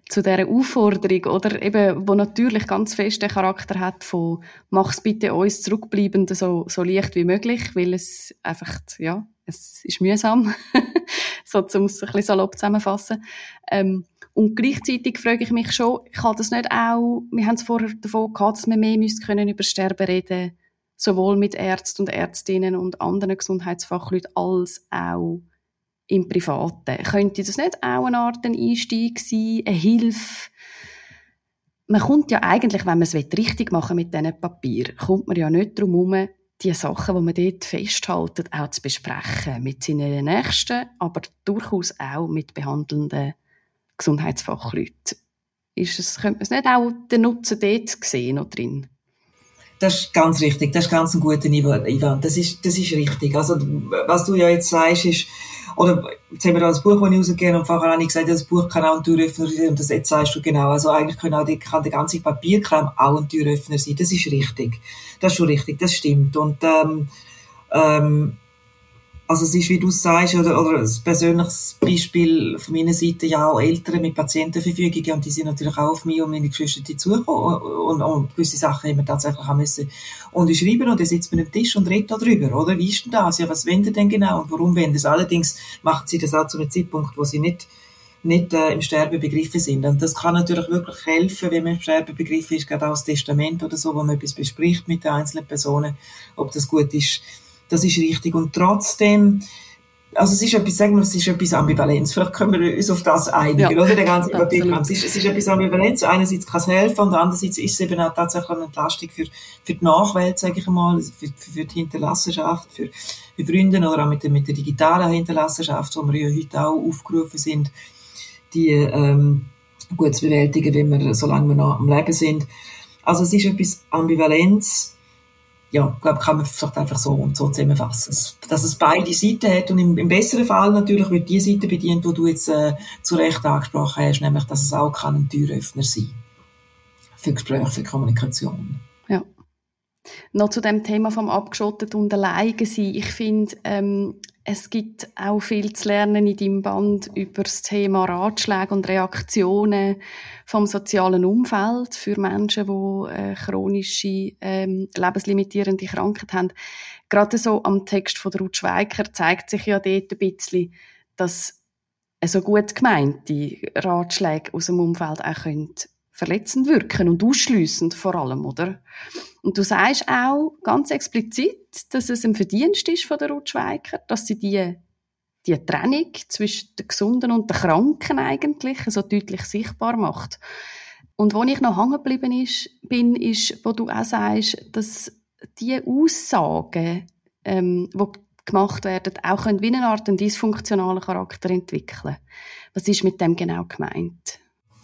Zu dieser Aufforderung, oder eben, wo natürlich ganz fest den Charakter hat von, mach's bitte uns zurückbleibend so, so leicht wie möglich, weil es einfach, ja, es ist mühsam, so zum es ein bisschen salopp zusammenfassen. Ähm, und gleichzeitig frage ich mich schon, kann das nicht auch, wir haben es vorher davon gehabt, dass wir mehr müssen können über Sterben reden sowohl mit Ärzten und Ärztinnen und anderen Gesundheitsfachleuten als auch im Privaten. Könnte das nicht auch eine Art Einstieg sein, eine Hilfe? Man kommt ja eigentlich, wenn man es richtig machen mit diesen Papier, kommt man ja nicht darum herum, die Sachen, die man dort festhaltet, auch zu besprechen. Mit seinen Nächsten, aber durchaus auch mit behandelnden Gesundheitsfachleuten. Ist es, könnte man es nicht auch den Nutzen dort sehen noch drin? Das ist ganz richtig. Das ist ganz ein guter Ivan. Das ist, das ist richtig. Also, was du ja jetzt sagst, ist, oder, jetzt haben wir da das Buch, das ich rausgegeben und vorher habe ich gesagt, das Buch kann auch ein Türöffner sein, und das jetzt sagst du genau. Also, eigentlich kann auch die, kann der ganze Papierkram auch ein Türöffner sein. Das ist richtig. Das ist schon richtig. Das stimmt. Und, ähm, ähm, also es ist, wie du sagst, oder, oder ein persönliches Beispiel von meiner Seite, ja auch Eltern mit Patientenverfügungen und die sind natürlich auch auf mich und meine Geschwister zugekommen und, und, und gewisse Sachen haben wir tatsächlich auch müssen unterschreiben und dann sitzt man am Tisch und redet darüber, oder? Wie ist denn das? Ja, was wollen denn genau und warum wollen das? Allerdings macht sie das auch zu einem Zeitpunkt, wo sie nicht nicht äh, im Sterben begriffen sind. Und das kann natürlich wirklich helfen, wenn man im Sterben begriffen ist, gerade auch das Testament oder so, wo man etwas bespricht mit den einzelnen Personen, ob das gut ist, das ist richtig. Und trotzdem, also es ist etwas, sagen wir, es ist etwas Ambivalenz. Vielleicht können wir uns auf das einigen, ja. oder? Der ganze es ist, es ist etwas Ambivalenz. Einerseits kann es helfen und andererseits ist es eben auch tatsächlich eine Entlastung für, für die Nachwelt, sage ich mal, für, für die Hinterlassenschaft, für, für Freunde oder auch mit der, mit der digitalen Hinterlassenschaft, wo wir ja heute auch aufgerufen sind, die ähm, gut zu bewältigen, wenn wir, solange wir noch am Leben sind. Also es ist etwas Ambivalenz, ja, glaube kann man vielleicht einfach so und so zusammenfassen. Dass es beide Seiten hat und im, im besseren Fall natürlich wird die Seite bedient, die du jetzt äh, zu Recht angesprochen hast, nämlich, dass es auch kann ein Türöffner sein für Gespräche, für Kommunikation. Ja. Noch zu dem Thema vom abgeschottet und alleine sein. Ich finde, ähm, es gibt auch viel zu lernen in deinem Band über das Thema Ratschläge und Reaktionen vom sozialen Umfeld für Menschen, die äh, chronische, ähm, lebenslimitierende Krankheit haben. Gerade so am Text von Ruth Schweiker zeigt sich ja dort ein bisschen, dass so gut gemeinte Ratschläge aus dem Umfeld auch können verletzend wirken und ausschliessend vor allem, oder? Und du sagst auch ganz explizit, dass es ein Verdienst ist von der Ruth Schweiker, dass sie die, die Trennung zwischen den Gesunden und den Kranken eigentlich so deutlich sichtbar macht. Und wo ich noch hängen geblieben bin, ist, wo du auch sagst, dass die Aussagen, ähm, die gemacht werden, auch können wie eine Art einen dysfunktionalen Charakter entwickeln. Was ist mit dem genau gemeint?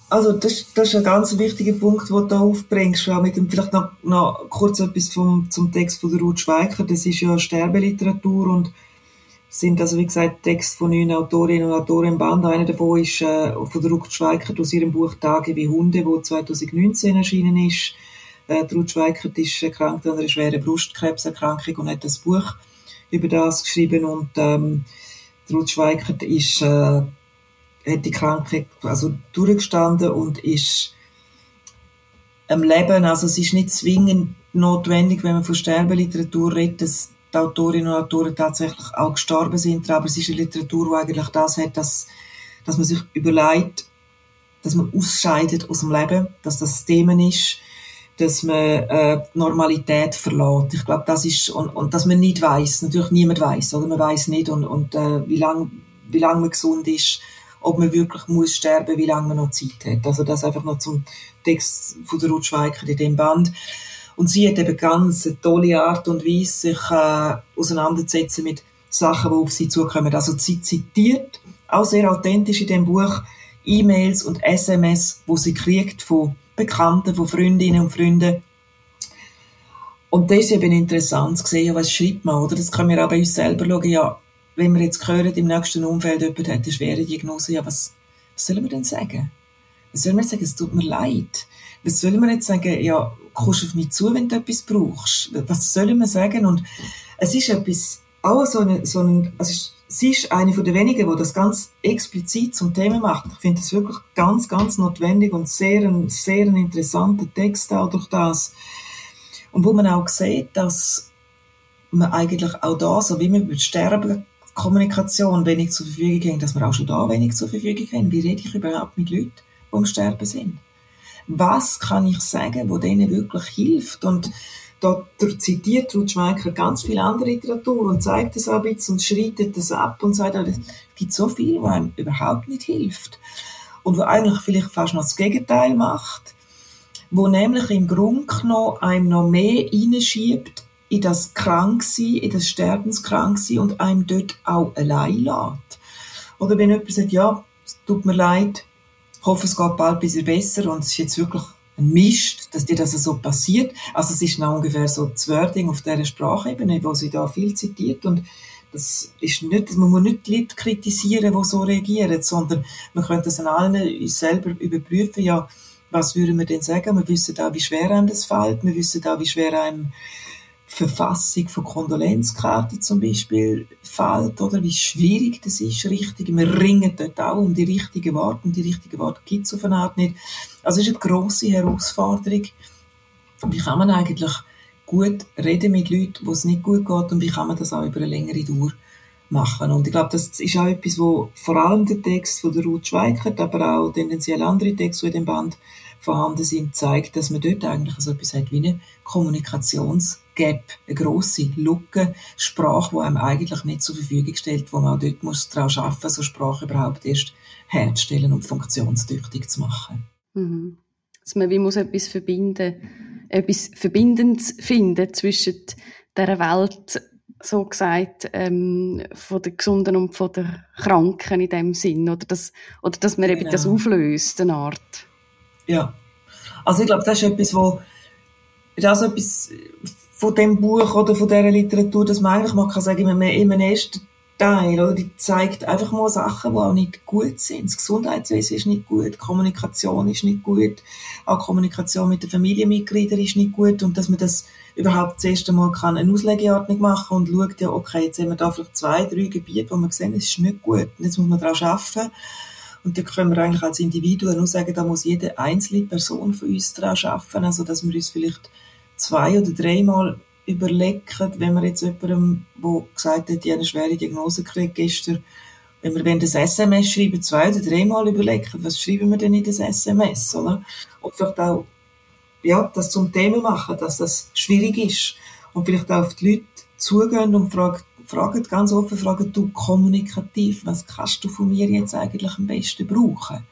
Also das, das ist ein ganz wichtiger Punkt, den du aufbringst. Auch mit dem, vielleicht noch, noch kurz etwas vom, zum Text von der Ruth Schweiker. Das ist ja Sterbeliteratur und sind also wie gesagt Texte von neun Autorinnen und Autoren im Band. Einer davon ist äh, von der Ruth Schweiker aus ihrem Buch Tage wie Hunde, wo 2019 erschienen ist. Äh, Ruth Schweiker ist erkrankt an einer schweren Brustkrebserkrankung und hat das Buch über das geschrieben und ähm, Ruth Schweiker ist äh, hat die Krankheit also durchgestanden und ist am Leben, also es ist nicht zwingend notwendig, wenn man von Sterbeliteratur redet, dass die Autorinnen und Autoren tatsächlich auch gestorben sind, aber es ist eine Literatur, die eigentlich das hat, dass, dass man sich überlegt, dass man ausscheidet aus dem Leben, dass das Themen ist, dass man äh, Normalität verlässt. Ich glaube, das ist und, und dass man nicht weiß, natürlich niemand weiß, oder? Man weiß nicht und, und äh, wie lang wie lange man gesund ist ob man wirklich muss sterben, wie lange man noch Zeit hat. Also das einfach noch zum Text von der Ruth Schweiker in dem Band. Und sie hat eben ganz eine tolle Art und Weise, sich äh, auseinanderzusetzen mit Sachen, die auf sie zukommen. Also sie zitiert, auch sehr authentisch in dem Buch, E-Mails und SMS, wo sie kriegt von Bekannten, von Freundinnen und Freunden. Und das ist eben interessant zu sehen, was schreibt man, oder? Das können wir auch bei uns selber schauen, ja, wenn wir jetzt hören, im nächsten Umfeld jemand hat eine schwere Diagnose, ja, was, was sollen wir denn sagen? Was sollen wir sagen? Es tut mir leid. Was sollen wir jetzt sagen? Ja, kommst auf mich zu, wenn du etwas brauchst? Was sollen wir sagen? Und es ist etwas, auch so ein, so ein, also sie ist eine von den wenigen, die das ganz explizit zum Thema macht. Ich finde das wirklich ganz, ganz notwendig und sehr ein, sehr ein interessanter Text auch durch das. Und wo man auch sieht, dass man eigentlich auch da, so wie man über Sterben Kommunikation wenig zur Verfügung haben, dass wir auch schon da wenig zur Verfügung haben. Wie rede ich überhaupt mit Leuten, die am Sterben sind? Was kann ich sagen, wo denen wirklich hilft? Und da zitiert Ruth Schweiker ganz viel andere Literatur und zeigt es auch ein bisschen und schreitet das ab und sagt, es gibt so viel, was einem überhaupt nicht hilft. Und wo eigentlich vielleicht fast noch das Gegenteil macht, wo nämlich im Grunde genommen einem noch mehr reinschiebt, in das Kranksein, in das Sterbenskranksein und einem dort auch allein lässt. Oder wenn jemand sagt, ja, es tut mir leid, ich hoffe, es geht bald bisschen besser und es ist jetzt wirklich ein Mist, dass dir das so passiert. Also es ist noch ungefähr so das Wording auf dieser Sprachebene, wo sie da viel zitiert und das ist nicht, man muss nicht die Leute kritisieren, die so reagieren, sondern man könnte das an allen selber überprüfen, ja, was würden wir denn sagen? Wir wissen da, wie schwer einem das fällt, wir wissen da, wie schwer einem Verfassung von Kondolenzkarten zum Beispiel fällt, oder wie schwierig das ist, richtig. Wir ringen dort auch um die richtigen Worte, und die richtigen Worte gibt es auf eine Art nicht. Also es ist eine grosse Herausforderung. Wie kann man eigentlich gut reden mit Leuten, wo es nicht gut geht, und wie kann man das auch über eine längere Dauer machen. Und ich glaube, das ist auch etwas, wo vor allem der Text von der Ruth Schweikert, aber auch tendenziell andere Texte, die in dem Band vorhanden sind, zeigt, dass man dort eigentlich so etwas hat wie eine Kommunikationsgap, eine grosse Lücke, Sprache, die einem eigentlich nicht zur Verfügung stellt, wo man auch dort muss daran arbeiten, so Sprache überhaupt erst herzustellen und funktionstüchtig zu machen. Mhm. Dass man wie muss etwas verbinden, etwas Verbindendes finden zwischen der Welt, so gesagt, ähm, von der Gesunden und von der Kranken in dem Sinn, oder dass, oder dass man genau. eben das genau. auflöst, eine Art. Ja. Also ich glaube, das ist etwas, wo das ist etwas von dem Buch oder von dieser Literatur, dass man eigentlich mal kann sagen, in einem ersten Teil, oder? Die zeigt einfach mal Sachen, die auch nicht gut sind. Das Gesundheitswesen ist nicht gut, die Kommunikation ist nicht gut, auch Kommunikation mit den Familienmitgliedern ist nicht gut und dass man das überhaupt das erste Mal kann eine Auslegeordnung machen und schaut ja, okay, jetzt haben wir da vielleicht zwei, drei Gebiete, wo wir sehen, es ist nicht gut. Jetzt muss man daran arbeiten und da können wir eigentlich als Individuen nur sagen, da muss jede einzelne Person von uns daran arbeiten. Also, dass wir uns vielleicht zwei oder dreimal überlegen, wenn wir jetzt jemandem, der gesagt hat, die eine schwere Diagnose kriegt gestern, wenn wir das SMS schreiben, zwei oder dreimal überlegen, was schreiben wir denn in das SMS, oder? Und vielleicht auch, ja, das zum Thema machen, dass das schwierig ist. Und vielleicht auch auf die Leute zugehen und fragen, fragen ganz offen, fragen du kommunikativ, was kannst du von mir jetzt eigentlich am besten brauchen?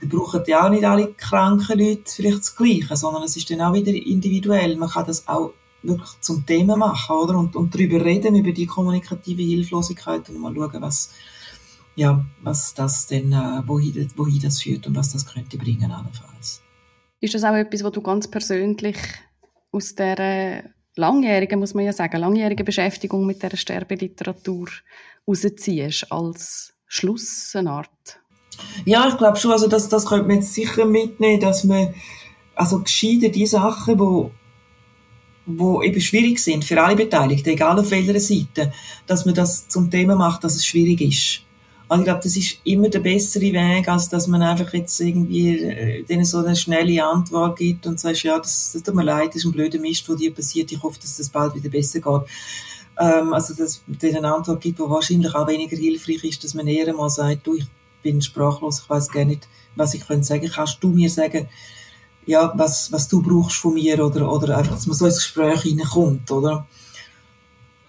Da brauchen ja auch nicht alle kranken Leute vielleicht das Gleiche, sondern es ist dann auch wieder individuell. Man kann das auch wirklich zum Thema machen, oder? Und, und darüber reden, über die kommunikative Hilflosigkeit und mal schauen, was, ja, was das denn, äh, wohin, wohin das führt und was das könnte bringen allenfalls. Ist das auch etwas, was du ganz persönlich aus der langjährigen, muss man ja sagen, langjährigen Beschäftigung mit der Sterbeliteratur rausziehst als Schluss, eine Art? Ja, ich glaube schon, also das, das könnte man jetzt sicher mitnehmen, dass man also gescheiter die Sachen, wo wo eben schwierig sind für alle Beteiligten, egal auf welcher Seite, dass man das zum Thema macht, dass es schwierig ist. Also ich glaube, das ist immer der bessere Weg, als dass man einfach jetzt irgendwie äh, denen so eine schnelle Antwort gibt und sagt, ja, das, das tut mir leid, das ist ein blöder Mist, der dir passiert, ich hoffe, dass das bald wieder besser geht. Ähm, also dass denen eine Antwort gibt, die wahrscheinlich auch weniger hilfreich ist, dass man eher mal sagt, du, ich bin sprachlos, ich weiß gar nicht, was ich könnte sagen. Kannst du mir sagen, ja, was, was du brauchst von mir oder, oder einfach, dass man so ins Gespräch reinkommt, oder?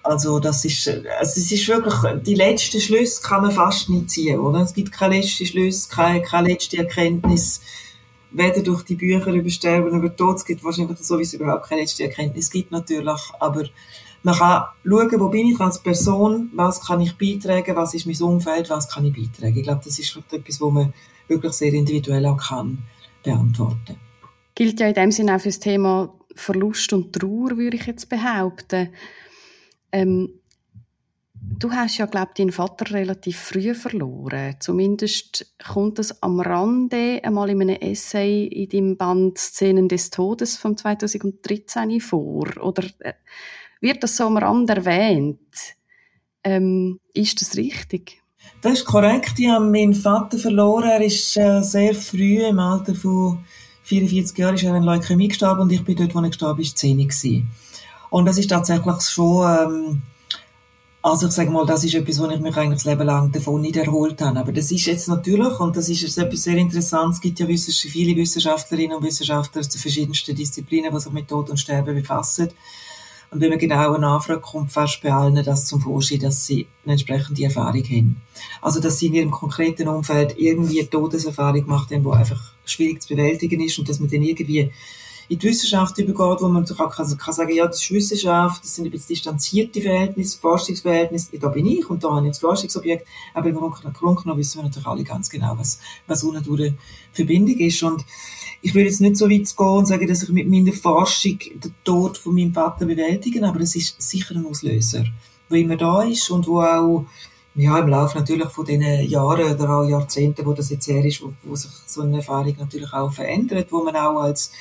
Also das ist, also es ist wirklich, die letzten Schlüsse kann man fast nicht ziehen, oder? Es gibt keine letzten Schlüsse, keine, keine letzte Erkenntnis, weder durch die Bücher über Sterben, über Tod, es gibt wahrscheinlich sowieso überhaupt keine letzte Erkenntnis gibt natürlich, aber man kann schauen, wo bin ich als Person, was kann ich beitragen, was ist mein Umfeld, was kann ich beitragen. Ich glaube, das ist etwas, wo man wirklich sehr individuell auch kann beantworten. Gilt ja in dem Sinne auch für das Thema Verlust und Trauer, würde ich jetzt behaupten. Ähm, du hast ja, glaube ich, deinen Vater relativ früh verloren. Zumindest kommt das am Rande einmal in einem Essay in deinem Band Szenen des Todes von 2013 vor. Oder äh, wird das so am Rande erwähnt? Ähm, ist das richtig? Das ist korrekt. Ich habe meinen Vater verloren. Er ist äh, sehr früh, im Alter von 44 Jahren, ist er an Leukämie gestorben und ich bin dort, wo er gestorben ist, 10 gewesen. Und das ist tatsächlich schon, ähm, also ich sage mal, das ist etwas, wo ich mich eigentlich das Leben lang davon nicht erholt habe. Aber das ist jetzt natürlich, und das ist jetzt etwas sehr Interessantes, es gibt ja viele Wissenschaftlerinnen und Wissenschaftler aus den verschiedensten Disziplinen, die sich mit Tod und Sterben befassen. Und wenn man genau nachfragt, kommt fast bei allen das zum Vorschein, dass sie eine entsprechende Erfahrung haben. Also, dass sie in ihrem konkreten Umfeld irgendwie eine Todeserfahrung gemacht haben, die einfach schwierig zu bewältigen ist und dass man dann irgendwie in die Wissenschaft übergeht, wo man kann, kann, kann ja, das ist Wissenschaft, das sind ein bisschen distanzierte Verhältnisse, Forschungsverhältnisse, da bin ich und da habe ich das Forschungsobjekt, aber im Grunde genommen wissen wir natürlich alle ganz genau, was, was unten durch eine Verbindung ist. Und ich will jetzt nicht so weit gehen und sagen, dass ich mit meiner Forschung den Tod von meinem Vater bewältige, aber es ist sicher ein Auslöser, der immer da ist und wo auch ja, im Laufe natürlich von den Jahren oder auch Jahrzehnten, wo das jetzt her ist, wo, wo sich so eine Erfahrung natürlich auch verändert, wo man auch als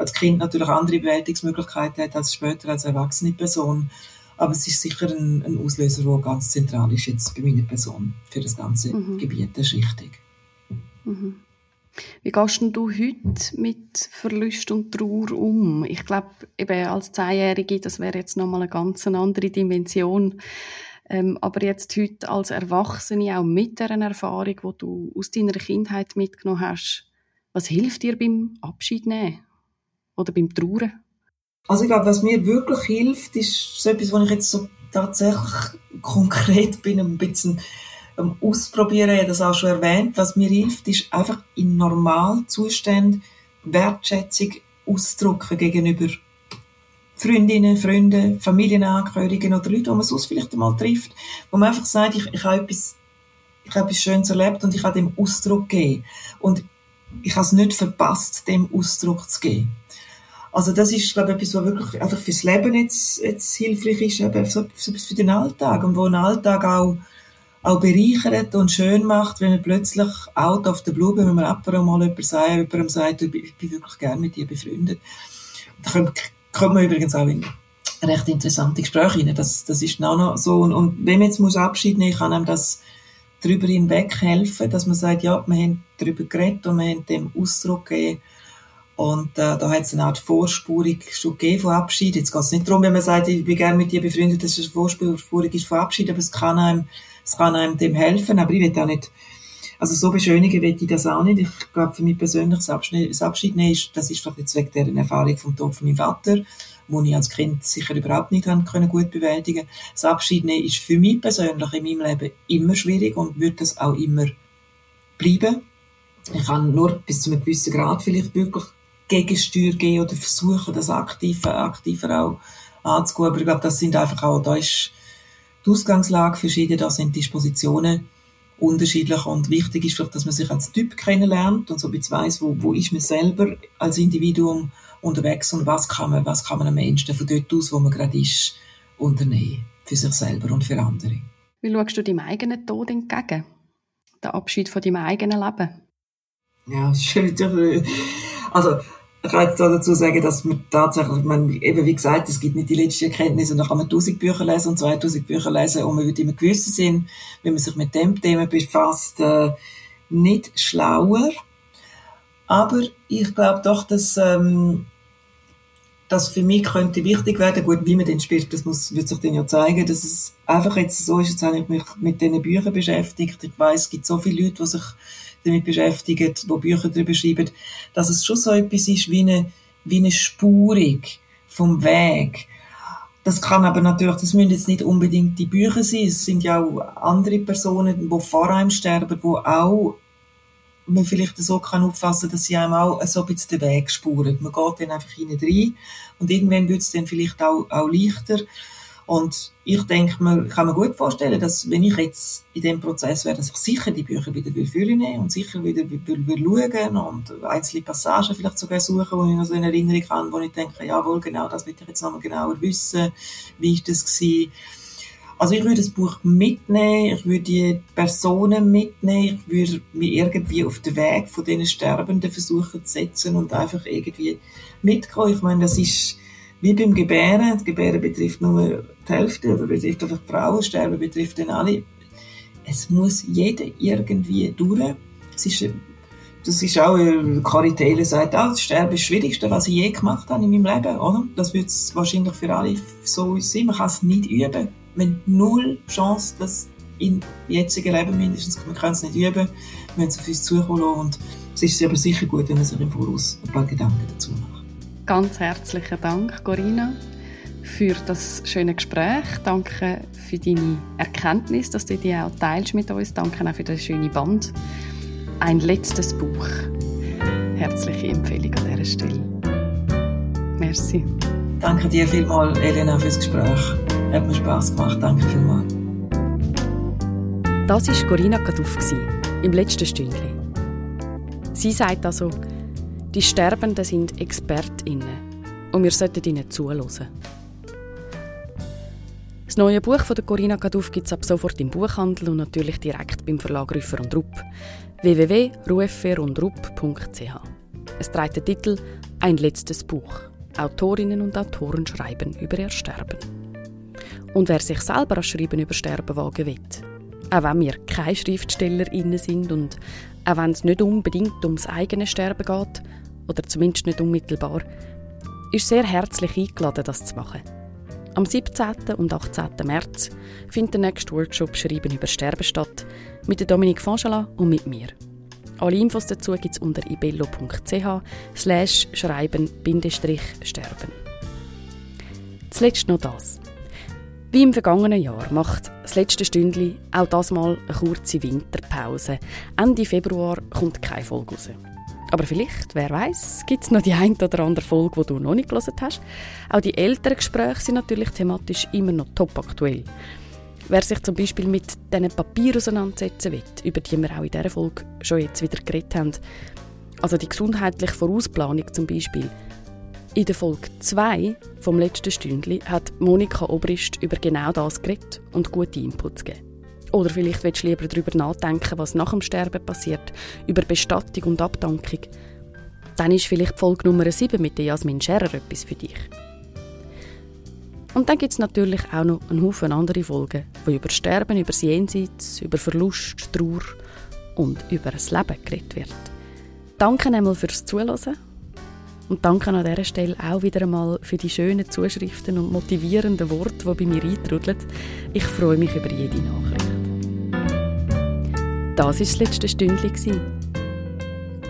als Kind natürlich andere Bewältigungsmöglichkeiten hat als später als erwachsene Person. Aber es ist sicher ein, ein Auslöser, der ganz zentral ist jetzt bei meiner Person für das ganze mhm. Gebiet. Ist richtig. Mhm. Wie gehst du heute mit Verlust und Trauer um? Ich glaube, eben als Zehnjährige, das wäre jetzt nochmal eine ganz andere Dimension. Ähm, aber jetzt heute als Erwachsene, auch mit dieser Erfahrung, die du aus deiner Kindheit mitgenommen hast, was hilft dir beim Abschied nehmen? Oder beim Trauern? Also ich glaube, was mir wirklich hilft, ist so etwas, was ich jetzt so tatsächlich konkret bin, ein bisschen am Ausprobieren, ich habe das auch schon erwähnt. Was mir hilft, ist einfach in Normalzuständen Wertschätzung ausdrücken gegenüber Freundinnen, Freunden, Familienangehörigen oder Leute, die man sonst vielleicht einmal trifft, wo man einfach sagt, ich, ich habe etwas, ich habe etwas Schönes erlebt und ich habe dem Ausdruck gegeben. Und ich habe es nicht verpasst, dem Ausdruck zu geben. Also das ist, glaube ich, etwas, was wirklich einfach fürs Leben jetzt, jetzt hilfreich ist, eben so, so für den Alltag und wo den Alltag auch, auch bereichert und schön macht, wenn man plötzlich out of the blue, wenn man jemandem mal jemand sagt, jemandem sagt, ich bin wirklich gerne mit dir befreundet. Da kommt, man übrigens auch in recht interessante Gespräche rein. Das, das ist auch noch so. Und, und wenn man jetzt muss Abschied nehmen, kann einem das darüber hinweg helfen, dass man sagt, ja, wir haben darüber geredet und wir haben dem Ausdruck gegeben, und äh, da hat es eine Art Vorspurung schon gegeben von Abschied. Jetzt geht es nicht darum, wenn man sagt, ich bin gerne mit dir befreundet, dass es eine Vorspurung ist von Abschied, aber es kann einem, es kann einem dem helfen. Aber ich will auch nicht, also so beschönigen will ich das auch nicht. Ich glaube, für mich persönlich das Abschied, das Abschied nehmen ist, das ist jetzt wegen der Erfahrung vom Tod von meinem Vater, wo ich als Kind sicher überhaupt nicht haben können gut bewältigen. Das Abschied nehmen ist für mich persönlich in meinem Leben immer schwierig und wird das auch immer bleiben. Ich kann nur bis zu einem gewissen Grad vielleicht wirklich Gegensteuer geben oder versuchen, das aktiver, aktiver auch anzugehen. Aber ich glaube, das sind einfach auch, da ist die Ausgangslage verschieden, da sind Dispositionen unterschiedlich und wichtig ist vielleicht, dass man sich als Typ kennenlernt und so ein bisschen weiss, wo, wo ist man selber als Individuum unterwegs und was kann man, was kann man am Menschen von dort aus, wo man gerade ist, unternehmen. Für sich selber und für andere. Wie schaust du deinem eigenen Tod entgegen? Der Abschied von deinem eigenen Leben? Ja, wieder, also, ich kann jetzt dazu sagen, dass man tatsächlich, ich eben wie gesagt, es gibt nicht die letzte Erkenntnis und dann kann man 1000 Bücher lesen und 2000 Bücher lesen und man wird immer gewissen sein, wenn man sich mit dem Thema befasst, äh, nicht schlauer. Aber ich glaube doch, dass ähm, das für mich könnte wichtig werden. Gut, wie man den spielt, das muss, wird sich dann ja zeigen, dass es einfach jetzt so ist, jetzt habe ich mich mit diesen Büchern beschäftigt. Ich weiß, es gibt so viele Leute, die sich damit beschäftigen, die Bücher darüber schreiben, dass es schon so etwas ist wie eine, wie eine Spurung vom Weg. Das kann aber natürlich, das müssen jetzt nicht unbedingt die Bücher sein, es sind ja auch andere Personen, die vor einem sterben, die auch man vielleicht so kann auffassen, dass sie einem auch so ein bisschen den Weg spuren. Man geht dann einfach hinein rein und irgendwann wird es dann vielleicht auch, auch leichter. Und ich denke, man kann mir gut vorstellen, dass wenn ich jetzt in dem Prozess wäre, dass ich sicher die Bücher wieder will nehmen und sicher wieder will, will schauen und einzelne Passagen vielleicht sogar suchen, wo ich noch so in Erinnerung habe, wo ich denke, jawohl, genau, das will ich jetzt nochmal genauer wissen. Wie ist das gewesen? Also ich würde das Buch mitnehmen, ich würde die Personen mitnehmen, ich würde mich irgendwie auf den Weg von diesen Sterbenden versuchen zu setzen und einfach irgendwie mitgehen. Ich meine, das ist wie beim Gebären, das Gebären betrifft nur die Hälfte oder betrifft einfach die Frauen, Sterben betrifft dann alle. Es muss jeder irgendwie durch. Es ist, das ist auch, Carrie Taylor sagt, ah, das Sterben ist das Schwierigste, was ich je gemacht habe in meinem Leben, oder? Das wird es wahrscheinlich für alle so sein. Man kann es nicht üben. Man null Chance, das im jetzigen Leben mindestens, man kann es nicht üben, wenn es auf uns zukommen und es ist aber sicher gut, wenn man sich im Voraus ein paar Gedanken dazu macht. Ganz herzlichen Dank, Corinna, für das schöne Gespräch. Danke für deine Erkenntnis, dass du die auch teilst mit uns. Danke auch für das schöne Band. Ein letztes Buch. Herzliche Empfehlung an dieser Stelle. Merci. Danke dir vielmals, Elena, fürs Gespräch. Hat mir Spass gemacht. Danke vielmals. Das war Corinna Kaduff im letzten Stündchen. Sie sagt also, die Sterbenden sind ExpertInnen und wir sollten ihnen zuhören. Das neue Buch von Corinna Kaduff gibt es ab sofort im Buchhandel und natürlich direkt beim Verlag Rüffer und Rupp. www.ruefferundrupp.ch Es trägt den Titel «Ein letztes Buch». Autorinnen und Autoren schreiben über ihr Sterben. Und wer sich selber an Schreiben über Sterben wagen will, auch wenn wir keine SchriftstellerInnen sind und auch wenn es nicht unbedingt ums eigene Sterben geht, oder zumindest nicht unmittelbar, ist sehr herzlich eingeladen, das zu machen. Am 17. und 18. März findet der nächste Workshop Schreiben über Sterben statt, mit Dominique Fangela und mit mir. Alle Infos dazu gibt es unter ibello.ch slash schreiben-sterben. Zuletzt noch das. Wie im vergangenen Jahr macht das letzte Stündli auch das mal eine kurze Winterpause. Ende Februar kommt keine Folge raus. Aber vielleicht, wer weiß, gibt es noch die ein oder andere Folge, die du noch nicht gelesen hast. Auch die älteren Gespräche sind natürlich thematisch immer noch top aktuell. Wer sich zum Beispiel mit diesen Papieren auseinandersetzen will, über die wir auch in dieser Folge schon jetzt wieder geredet haben, also die gesundheitliche Vorausplanung zum Beispiel, in der Folge 2 vom letzten Stündli hat Monika Obrist über genau das geredet und gute Inputs gegeben. Oder vielleicht willst du lieber darüber nachdenken, was nach dem Sterben passiert, über Bestattung und Abdankung. Dann ist vielleicht Folge Nummer 7 mit Jasmin Scherer etwas für dich. Und dann gibt es natürlich auch noch einen Haufen andere Folgen, die über Sterben, über das Jenseits, über Verlust, Trauer und über das Leben geredet wird. Danke einmal fürs Zuhören und danke an dieser Stelle auch wieder einmal für die schönen Zuschriften und motivierenden Worte, die bei mir eintrudeln. Ich freue mich über jede Nachricht. Das war das letzte Stündchen.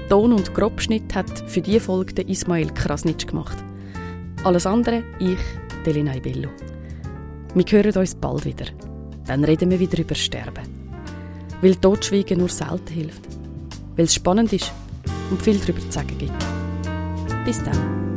Ton und Grobschnitt hat für diese Folge der Ismail Krasnitsch gemacht. Alles andere, ich, Delina Ibello. Wir hören uns bald wieder. Dann reden wir wieder über Sterben. Weil Totschweigen nur selten hilft. Weil es spannend ist und viel darüber zu sagen gibt. Bis dann.